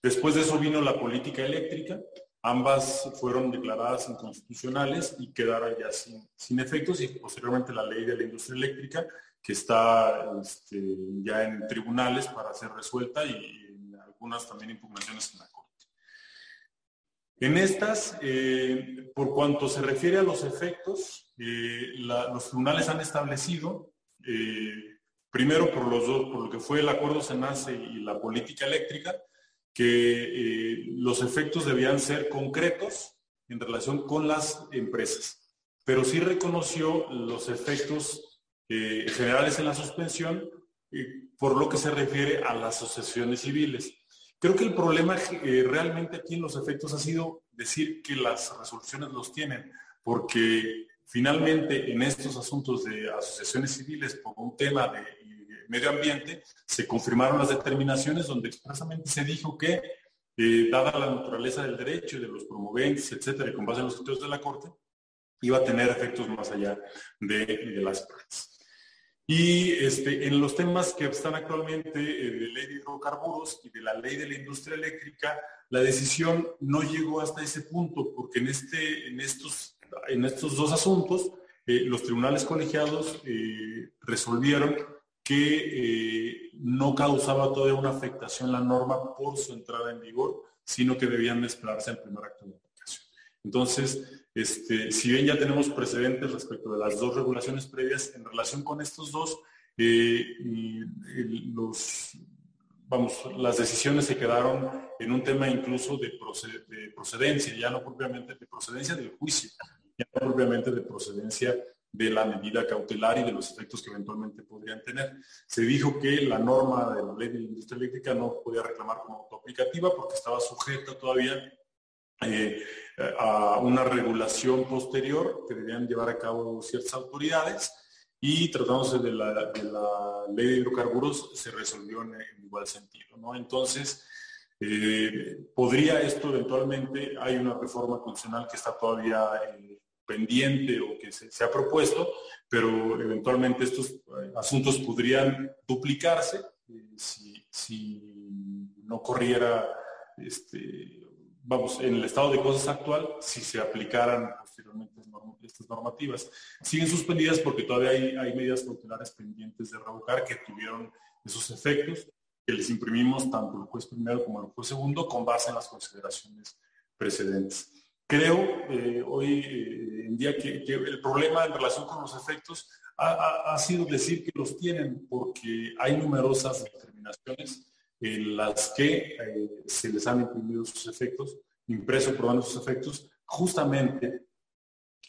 [SPEAKER 2] Después de eso vino la política eléctrica, ambas fueron declaradas inconstitucionales y quedaron ya sin, efectos y posteriormente la ley de la industria eléctrica que está este, ya en tribunales para ser resuelta y algunas también impugnaciones en la Corte. En estas, eh, por cuanto se refiere a los efectos, eh, los tribunales han establecido, eh, primero por, los dos, por lo que fue el acuerdo SENACE y la política eléctrica, que los efectos debían ser concretos en relación con las empresas, pero sí reconoció los efectos generales en la suspensión por lo que se refiere a las asociaciones civiles. Creo que el problema eh, realmente aquí en los efectos ha sido decir que las resoluciones los tienen, porque finalmente en estos asuntos de asociaciones civiles por un tema de, medio ambiente se confirmaron las determinaciones donde expresamente se dijo que, eh, dada la naturaleza del derecho y de los promoventes, etcétera, y con base en los criterios de la Corte, iba a tener efectos más allá de, las partes. Y este, en los temas que están actualmente eh, de ley de hidrocarburos y de la ley de la industria eléctrica, la decisión no llegó hasta ese punto, porque en, este, en, estos, en estos dos asuntos, eh, los tribunales colegiados eh, resolvieron que no causaba todavía una afectación la norma por su entrada en vigor, sino que debían esperarse al primer acto de aplicación. Entonces, este, si bien ya tenemos precedentes respecto de las dos regulaciones previas en relación con estos dos, eh, vamos, las decisiones se quedaron en un tema incluso de, procedencia, ya no propiamente de procedencia del juicio, ya no propiamente de procedencia de la medida cautelar y de los efectos que eventualmente podrían tener. Se dijo que la norma de la ley de la industria eléctrica no podía reclamar como autoaplicativa porque estaba sujeta todavía eh, a una regulación posterior que debían llevar a cabo ciertas autoridades y tratándose de la, ley de hidrocarburos se resolvió en, igual sentido. ¿no? Entonces, eh, podría esto eventualmente, hay una reforma constitucional que está todavía eh, pendiente o que se, ha propuesto, pero eventualmente estos asuntos podrían duplicarse si, si, no corriera este, vamos, en el estado de cosas actual, si se aplicaran posteriormente estas normativas. Siguen suspendidas porque todavía hay, medidas cautelares pendientes de revocar que tuvieron esos efectos que les imprimimos tanto el juez primero como el juez segundo con base en las consideraciones precedentes. Creo eh, hoy eh, en día que, el problema en relación con los efectos ha, sido decir que los tienen porque hay numerosas determinaciones en las que eh, se les han imprimido sus efectos, impreso probando sus efectos, justamente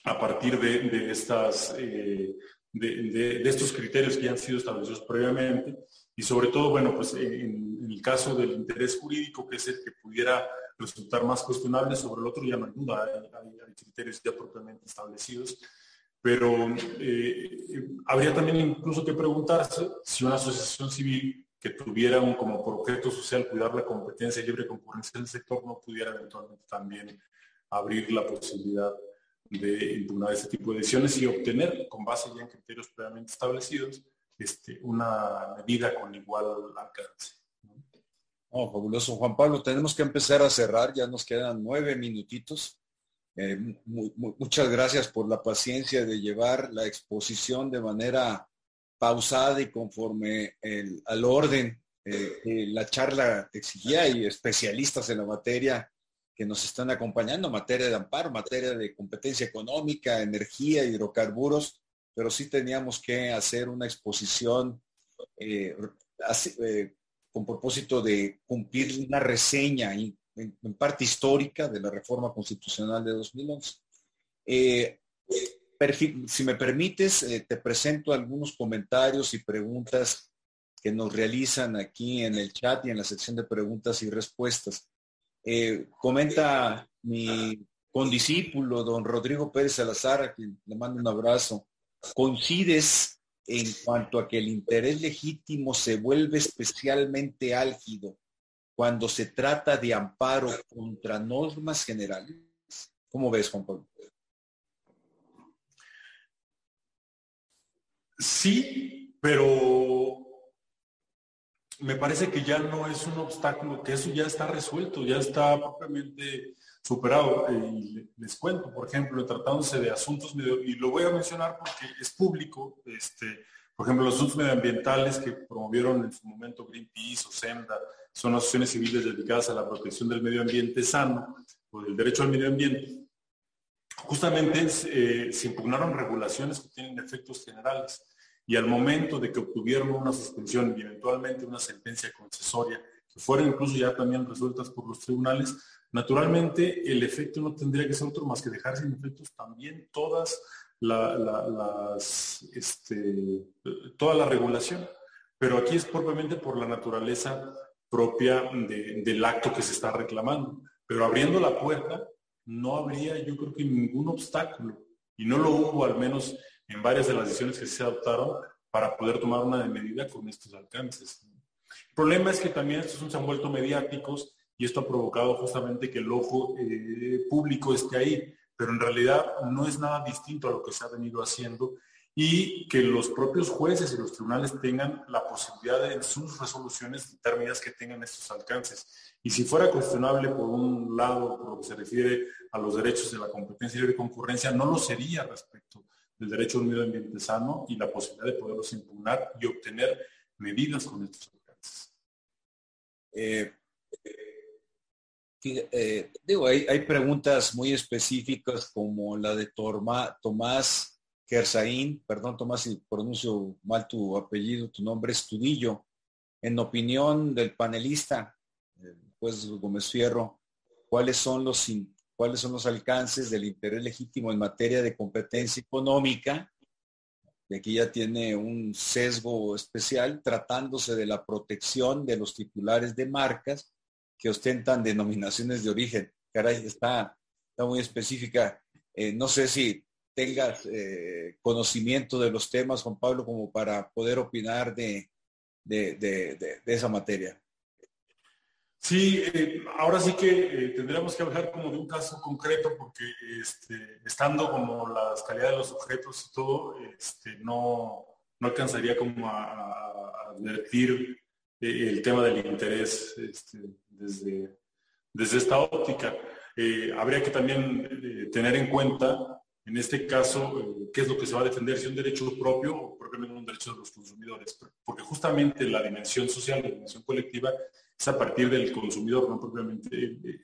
[SPEAKER 2] a partir de, estas, de, estos criterios que han sido establecidos previamente. Y sobre todo, bueno, pues en, el caso del interés jurídico, que es el que pudiera resultar más cuestionable, sobre el otro ya no hay hay, criterios ya propiamente establecidos, pero eh, habría también incluso que preguntarse si una asociación civil que tuvieran como por objeto social cuidar la competencia y libre concurrencia del sector no pudiera eventualmente también abrir la posibilidad de impugnar ese tipo de decisiones y obtener, con base ya en criterios previamente establecidos, este, una medida con igual alcance.
[SPEAKER 1] Oh, fabuloso. Juan Pablo, tenemos que empezar a cerrar, ya nos quedan nueve minutitos. Eh, muchas gracias por la paciencia de llevar la exposición de manera pausada y conforme al orden eh, la charla exigía y especialistas en la materia que nos están acompañando, materia de amparo, materia de competencia económica, energía, hidrocarburos, pero sí teníamos que hacer una exposición eh, eh, con propósito de cumplir una reseña en, parte histórica de la reforma constitucional de 2011. Eh, si me permites, te presento algunos comentarios y preguntas que nos realizan aquí en el chat y en la sección de preguntas y respuestas. comenta mi condiscípulo, don Rodrigo Pérez Salazar, a quien le mando un abrazo. ¿Coincides en cuanto a que el interés legítimo se vuelve especialmente álgido cuando se trata de amparo contra normas generales? ¿Cómo ves, Juan Pablo?
[SPEAKER 2] Sí, pero me parece que ya no es un obstáculo, que eso ya está resuelto, ya está propiamente superado. Y les cuento, por ejemplo, tratándose de asuntos, medio, y lo voy a mencionar porque es público, este, por ejemplo, los asuntos medioambientales que promovieron en su momento Greenpeace o SEMDA, son asociaciones civiles dedicadas a la protección del medio ambiente sano o del derecho al medio ambiente. Justamente eh, se impugnaron regulaciones que tienen efectos generales y al momento de que obtuvieron una suspensión y eventualmente una sentencia concesoria, que fueron incluso ya también resueltas por los tribunales, naturalmente el efecto no tendría que ser otro más que dejar sin efectos también todas las, este, toda la regulación. Pero aquí es propiamente por la naturaleza propia del acto que se está reclamando. Pero abriendo la puerta, no habría yo creo que ningún obstáculo. Y no lo hubo al menos en varias de las decisiones que se adoptaron para poder tomar una medida con estos alcances. El problema es que también estos se han vuelto mediáticos y esto ha provocado justamente que el ojo eh, público esté ahí, pero en realidad no es nada distinto a lo que se ha venido haciendo y que los propios jueces y los tribunales tengan la posibilidad de en sus resoluciones determinadas que tengan estos alcances. Y si fuera cuestionable por un lado, por lo que se refiere a los derechos de la competencia y de concurrencia, no lo sería respecto del derecho a un medio ambiente sano y la posibilidad de poderlos impugnar y obtener medidas con estos.
[SPEAKER 1] Eh, eh, digo, hay, preguntas muy específicas como la de Tomás Kersaín, perdón Tomás si pronuncio mal tu apellido, tu nombre es Tudillo. En opinión del panelista, el juez Gómez Fierro, ¿cuáles son los cuáles son los alcances del interés legítimo en materia de competencia económica, y aquí ya tiene un sesgo especial, tratándose de la protección de los titulares de marcas que ostentan denominaciones de origen. Caray, está, está muy específica. Eh, no sé si tengas eh, conocimiento de los temas, Juan Pablo, como para poder opinar de, de esa materia.
[SPEAKER 2] Sí, eh, ahora sí que eh, tendríamos que hablar como de un caso concreto porque este, estando como las calidades de los objetos y todo, este, no, no, alcanzaría como a, advertir eh, el tema del interés este, desde, desde esta óptica. habría que también tener en cuenta, en este caso, qué es lo que se va a defender, si un derecho propio propiamente un derecho de los consumidores, porque justamente la dimensión social, la dimensión colectiva, es a partir del consumidor, no propiamente eh,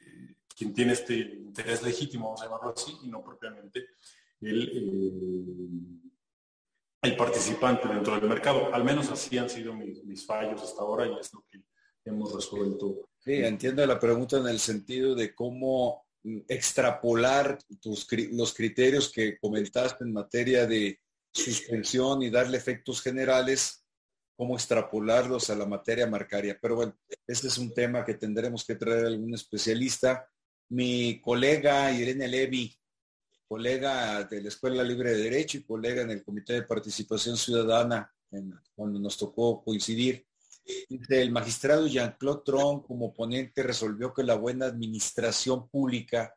[SPEAKER 2] quien tiene este interés legítimo, vamos a llamarlo así, y no propiamente el, eh, el participante dentro del mercado. Al menos así han sido mis, fallos hasta ahora y es lo que hemos resuelto.
[SPEAKER 1] Sí, entiendo la pregunta en el sentido de cómo extrapolar tus, los criterios que comentaste en materia de suspensión y darle efectos generales cómo extrapolarlos a la materia marcaria. Pero bueno, este es un tema que tendremos que traer algún especialista. Mi colega Irene Levy, colega de la Escuela Libre de Derecho y colega en el Comité de Participación Ciudadana, cuando nos tocó coincidir, el magistrado Jean-Claude Tron como ponente resolvió que la buena administración pública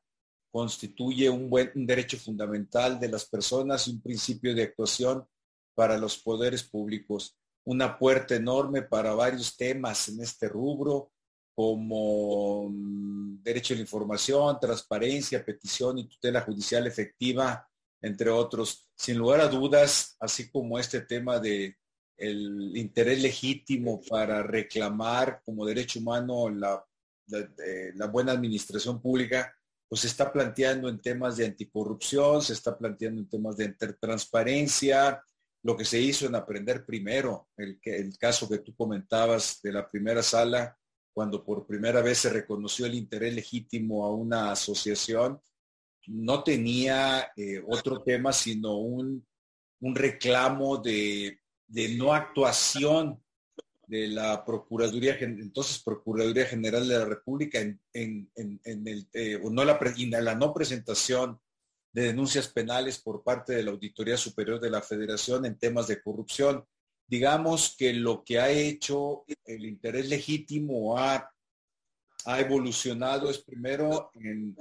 [SPEAKER 1] constituye un, buen, derecho fundamental de las personas y un principio de actuación para los poderes públicos una puerta enorme para varios temas en este rubro, como mm, derecho a la información, transparencia, petición y tutela judicial efectiva, entre otros. Sin lugar a dudas, así como este tema de el interés legítimo para reclamar como derecho humano la, la, buena administración pública, pues se está planteando en temas de anticorrupción, se está planteando en temas de transparencia, lo que se hizo en aprender primero, el, el caso que tú comentabas de la primera sala, cuando por primera vez se reconoció el interés legítimo a una asociación, no tenía eh, otro tema sino un, reclamo de, no actuación de la Procuraduría, entonces Procuraduría General de la República en, el, eh, no la, la no presentación de denuncias penales por parte de la Auditoría Superior de la Federación en temas de corrupción. Digamos que lo que ha hecho el interés legítimo ha, ha evolucionado es primero en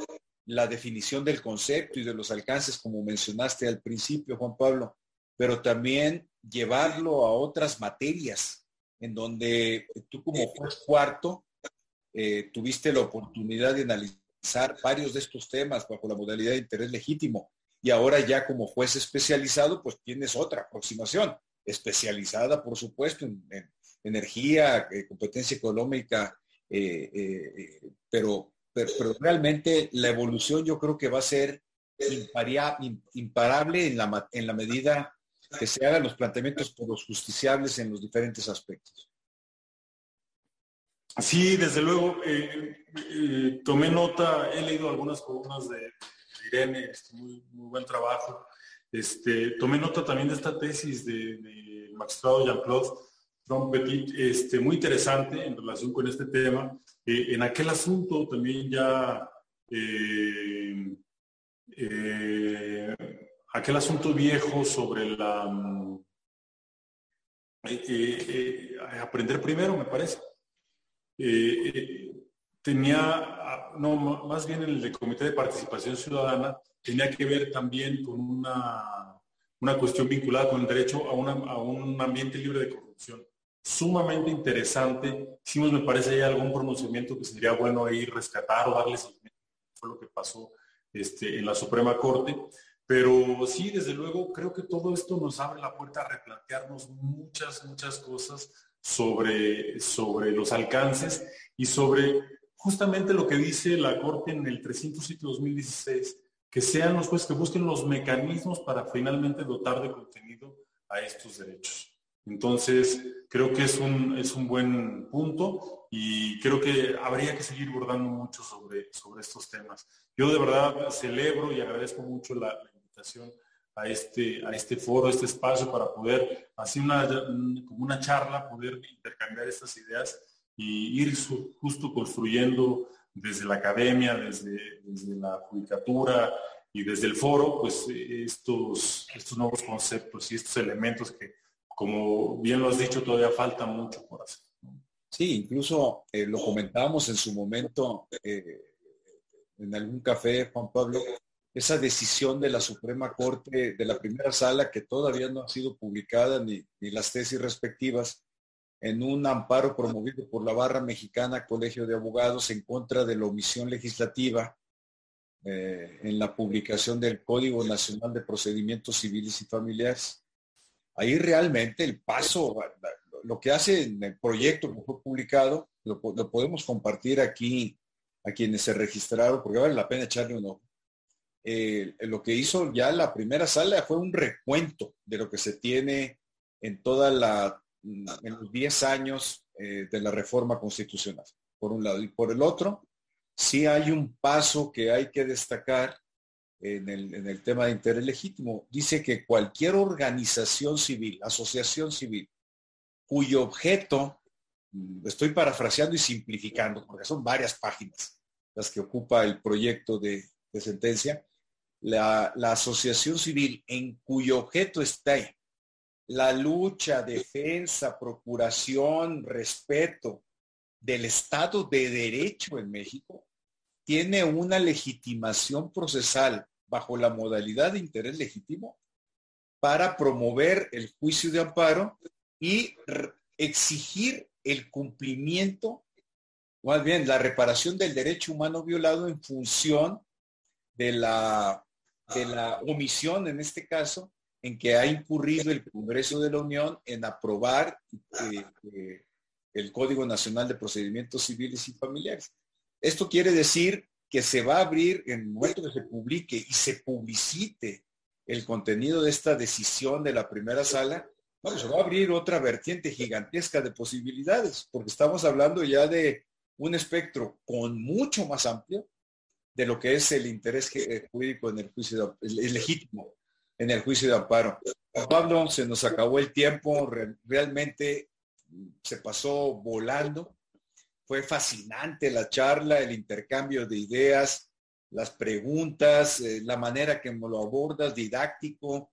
[SPEAKER 1] la definición del concepto y de los alcances, como mencionaste al principio, Juan Pablo, pero también llevarlo a otras materias, en donde tú como juez cuarto eh, tuviste la oportunidad de analizar varios de estos temas bajo la modalidad de interés legítimo. Y ahora ya como juez especializado, pues tienes otra aproximación, especializada, por supuesto, en, energía, eh, competencia económica, eh, pero pero, realmente la evolución yo creo que va a ser imparable en la, en la medida que se hagan los planteamientos por los justiciables en los diferentes aspectos.
[SPEAKER 2] Sí, desde luego, eh, eh, tomé nota, he leído algunas columnas de, Irene, este, muy, buen trabajo. Este, tomé nota también de esta tesis de, de magistrado Jean-Claude Petit, este, muy interesante en relación con este tema. Eh, en aquel asunto también ya, aquel asunto viejo sobre la... aprender primero, me parece. tenía, no, más bien el de Comité de Participación Ciudadana, tenía que ver también con una, una cuestión vinculada con el derecho a, a un ambiente libre de corrupción sumamente interesante. Hicimos, me parece, ya algún pronunciamiento que sería bueno ahí rescatar o darles fue lo que pasó este, en la Suprema Corte. Pero sí, desde luego, creo que todo esto nos abre la puerta a replantearnos muchas, muchas cosas sobre, sobre los alcances y sobre justamente lo que dice la Corte en el 307-2016, que sean los jueces que busquen los mecanismos para finalmente dotar de contenido a estos derechos. Entonces, creo que es un, es un buen punto y creo que habría que seguir bordando mucho sobre, sobre estos temas. Yo de verdad celebro y agradezco mucho la, a este, a este foro, este espacio para poder, hacer una, como una charla, poder intercambiar estas ideas y ir justo construyendo desde la academia, desde, desde la judicatura y desde el foro, pues estos, estos nuevos conceptos y estos elementos que como bien lo has dicho, todavía falta mucho por hacer.
[SPEAKER 1] Sí, incluso eh, lo comentábamos en su momento eh, en algún café, Juan Pablo, esa decisión de la Suprema Corte de la primera sala que todavía no ha sido publicada ni, las tesis respectivas en un amparo promovido por la Barra Mexicana Colegio de Abogados en contra de la omisión legislativa eh, en la publicación del Código Nacional de Procedimientos Civiles y Familiares ahí realmente el paso, lo que hace en el proyecto que fue publicado, lo, podemos compartir aquí a quienes se registraron, porque vale la pena echarle un ojo. Eh, lo que hizo ya la primera sala fue un recuento de lo que se tiene en toda la, en los 10 años eh, de la reforma constitucional, por un lado. Y por el otro, sí hay un paso que hay que destacar en el, tema de interés legítimo. Dice que cualquier organización civil, asociación civil, cuyo objeto, mm, estoy parafraseando y simplificando, porque son varias páginas las que ocupa el proyecto de, sentencia, la, asociación civil en cuyo objeto está la lucha, defensa, procuración, respeto del Estado de Derecho en México, tiene una legitimación procesal bajo la modalidad de interés legítimo para promover el juicio de amparo y exigir el cumplimiento, más bien la reparación del derecho humano violado en función de la, de la omisión, en este caso, en que ha incurrido el Congreso de la Unión en aprobar eh, eh, el Código Nacional de Procedimientos Civiles y Familiares. Esto quiere decir que se va a abrir en el momento que se publique y se publicite el contenido de esta decisión de la primera sala, se va a abrir otra vertiente gigantesca de posibilidades, porque estamos hablando ya de un espectro con mucho más amplio de lo que es el interés eh, jurídico en el juicio legítimo en el juicio de amparo. Pablo, se nos acabó el tiempo, realmente se pasó volando. Fue fascinante la charla, el intercambio de ideas, las preguntas, eh, la manera que lo abordas, didáctico.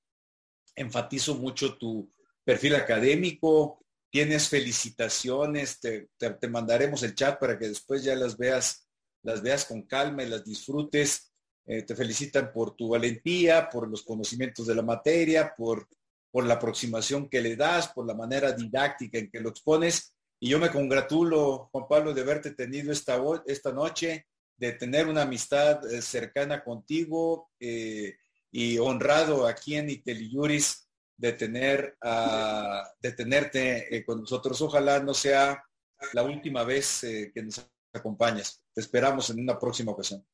[SPEAKER 1] Enfatizo mucho tu perfil académico. Tienes felicitaciones, te, te mandaremos el chat para que después ya las veas, las veas con calma y las disfrutes. Eh, te felicitan por tu valentía, por los conocimientos de la materia, por, por la aproximación que le das, por la manera didáctica en que lo expones. Y yo me congratulo, Juan Pablo, de haberte tenido esta, esta noche, de tener una amistad eh, cercana contigo eh, y honrado aquí en Iteliuris de tener de tenerte con nosotros. Ojalá no sea la última vez que nos acompañas. Te esperamos en una próxima ocasión.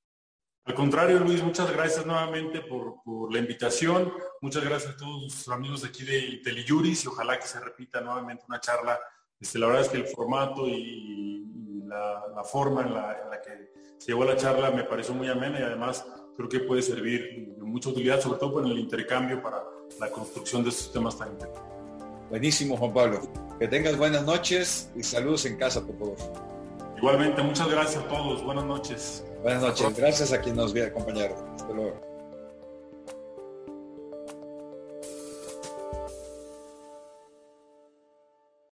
[SPEAKER 2] Al contrario, Luis, muchas gracias nuevamente por, la invitación. Muchas gracias a todos los amigos de aquí de Teliyuris y ojalá que se repita nuevamente una charla. Este, la verdad es que el formato y, la, forma en la, que se llevó la charla me pareció muy amena y además creo que puede servir de mucha utilidad, sobre todo en el intercambio para la construcción de estos temas tan importantes.
[SPEAKER 1] Buenísimo, Juan Pablo. Que tengas buenas noches y saludos en casa, por favor.
[SPEAKER 2] Igualmente, muchas gracias a todos. Buenas noches.
[SPEAKER 1] Buenas noches. Gracias a quien nos viene a acompañar. Hasta luego.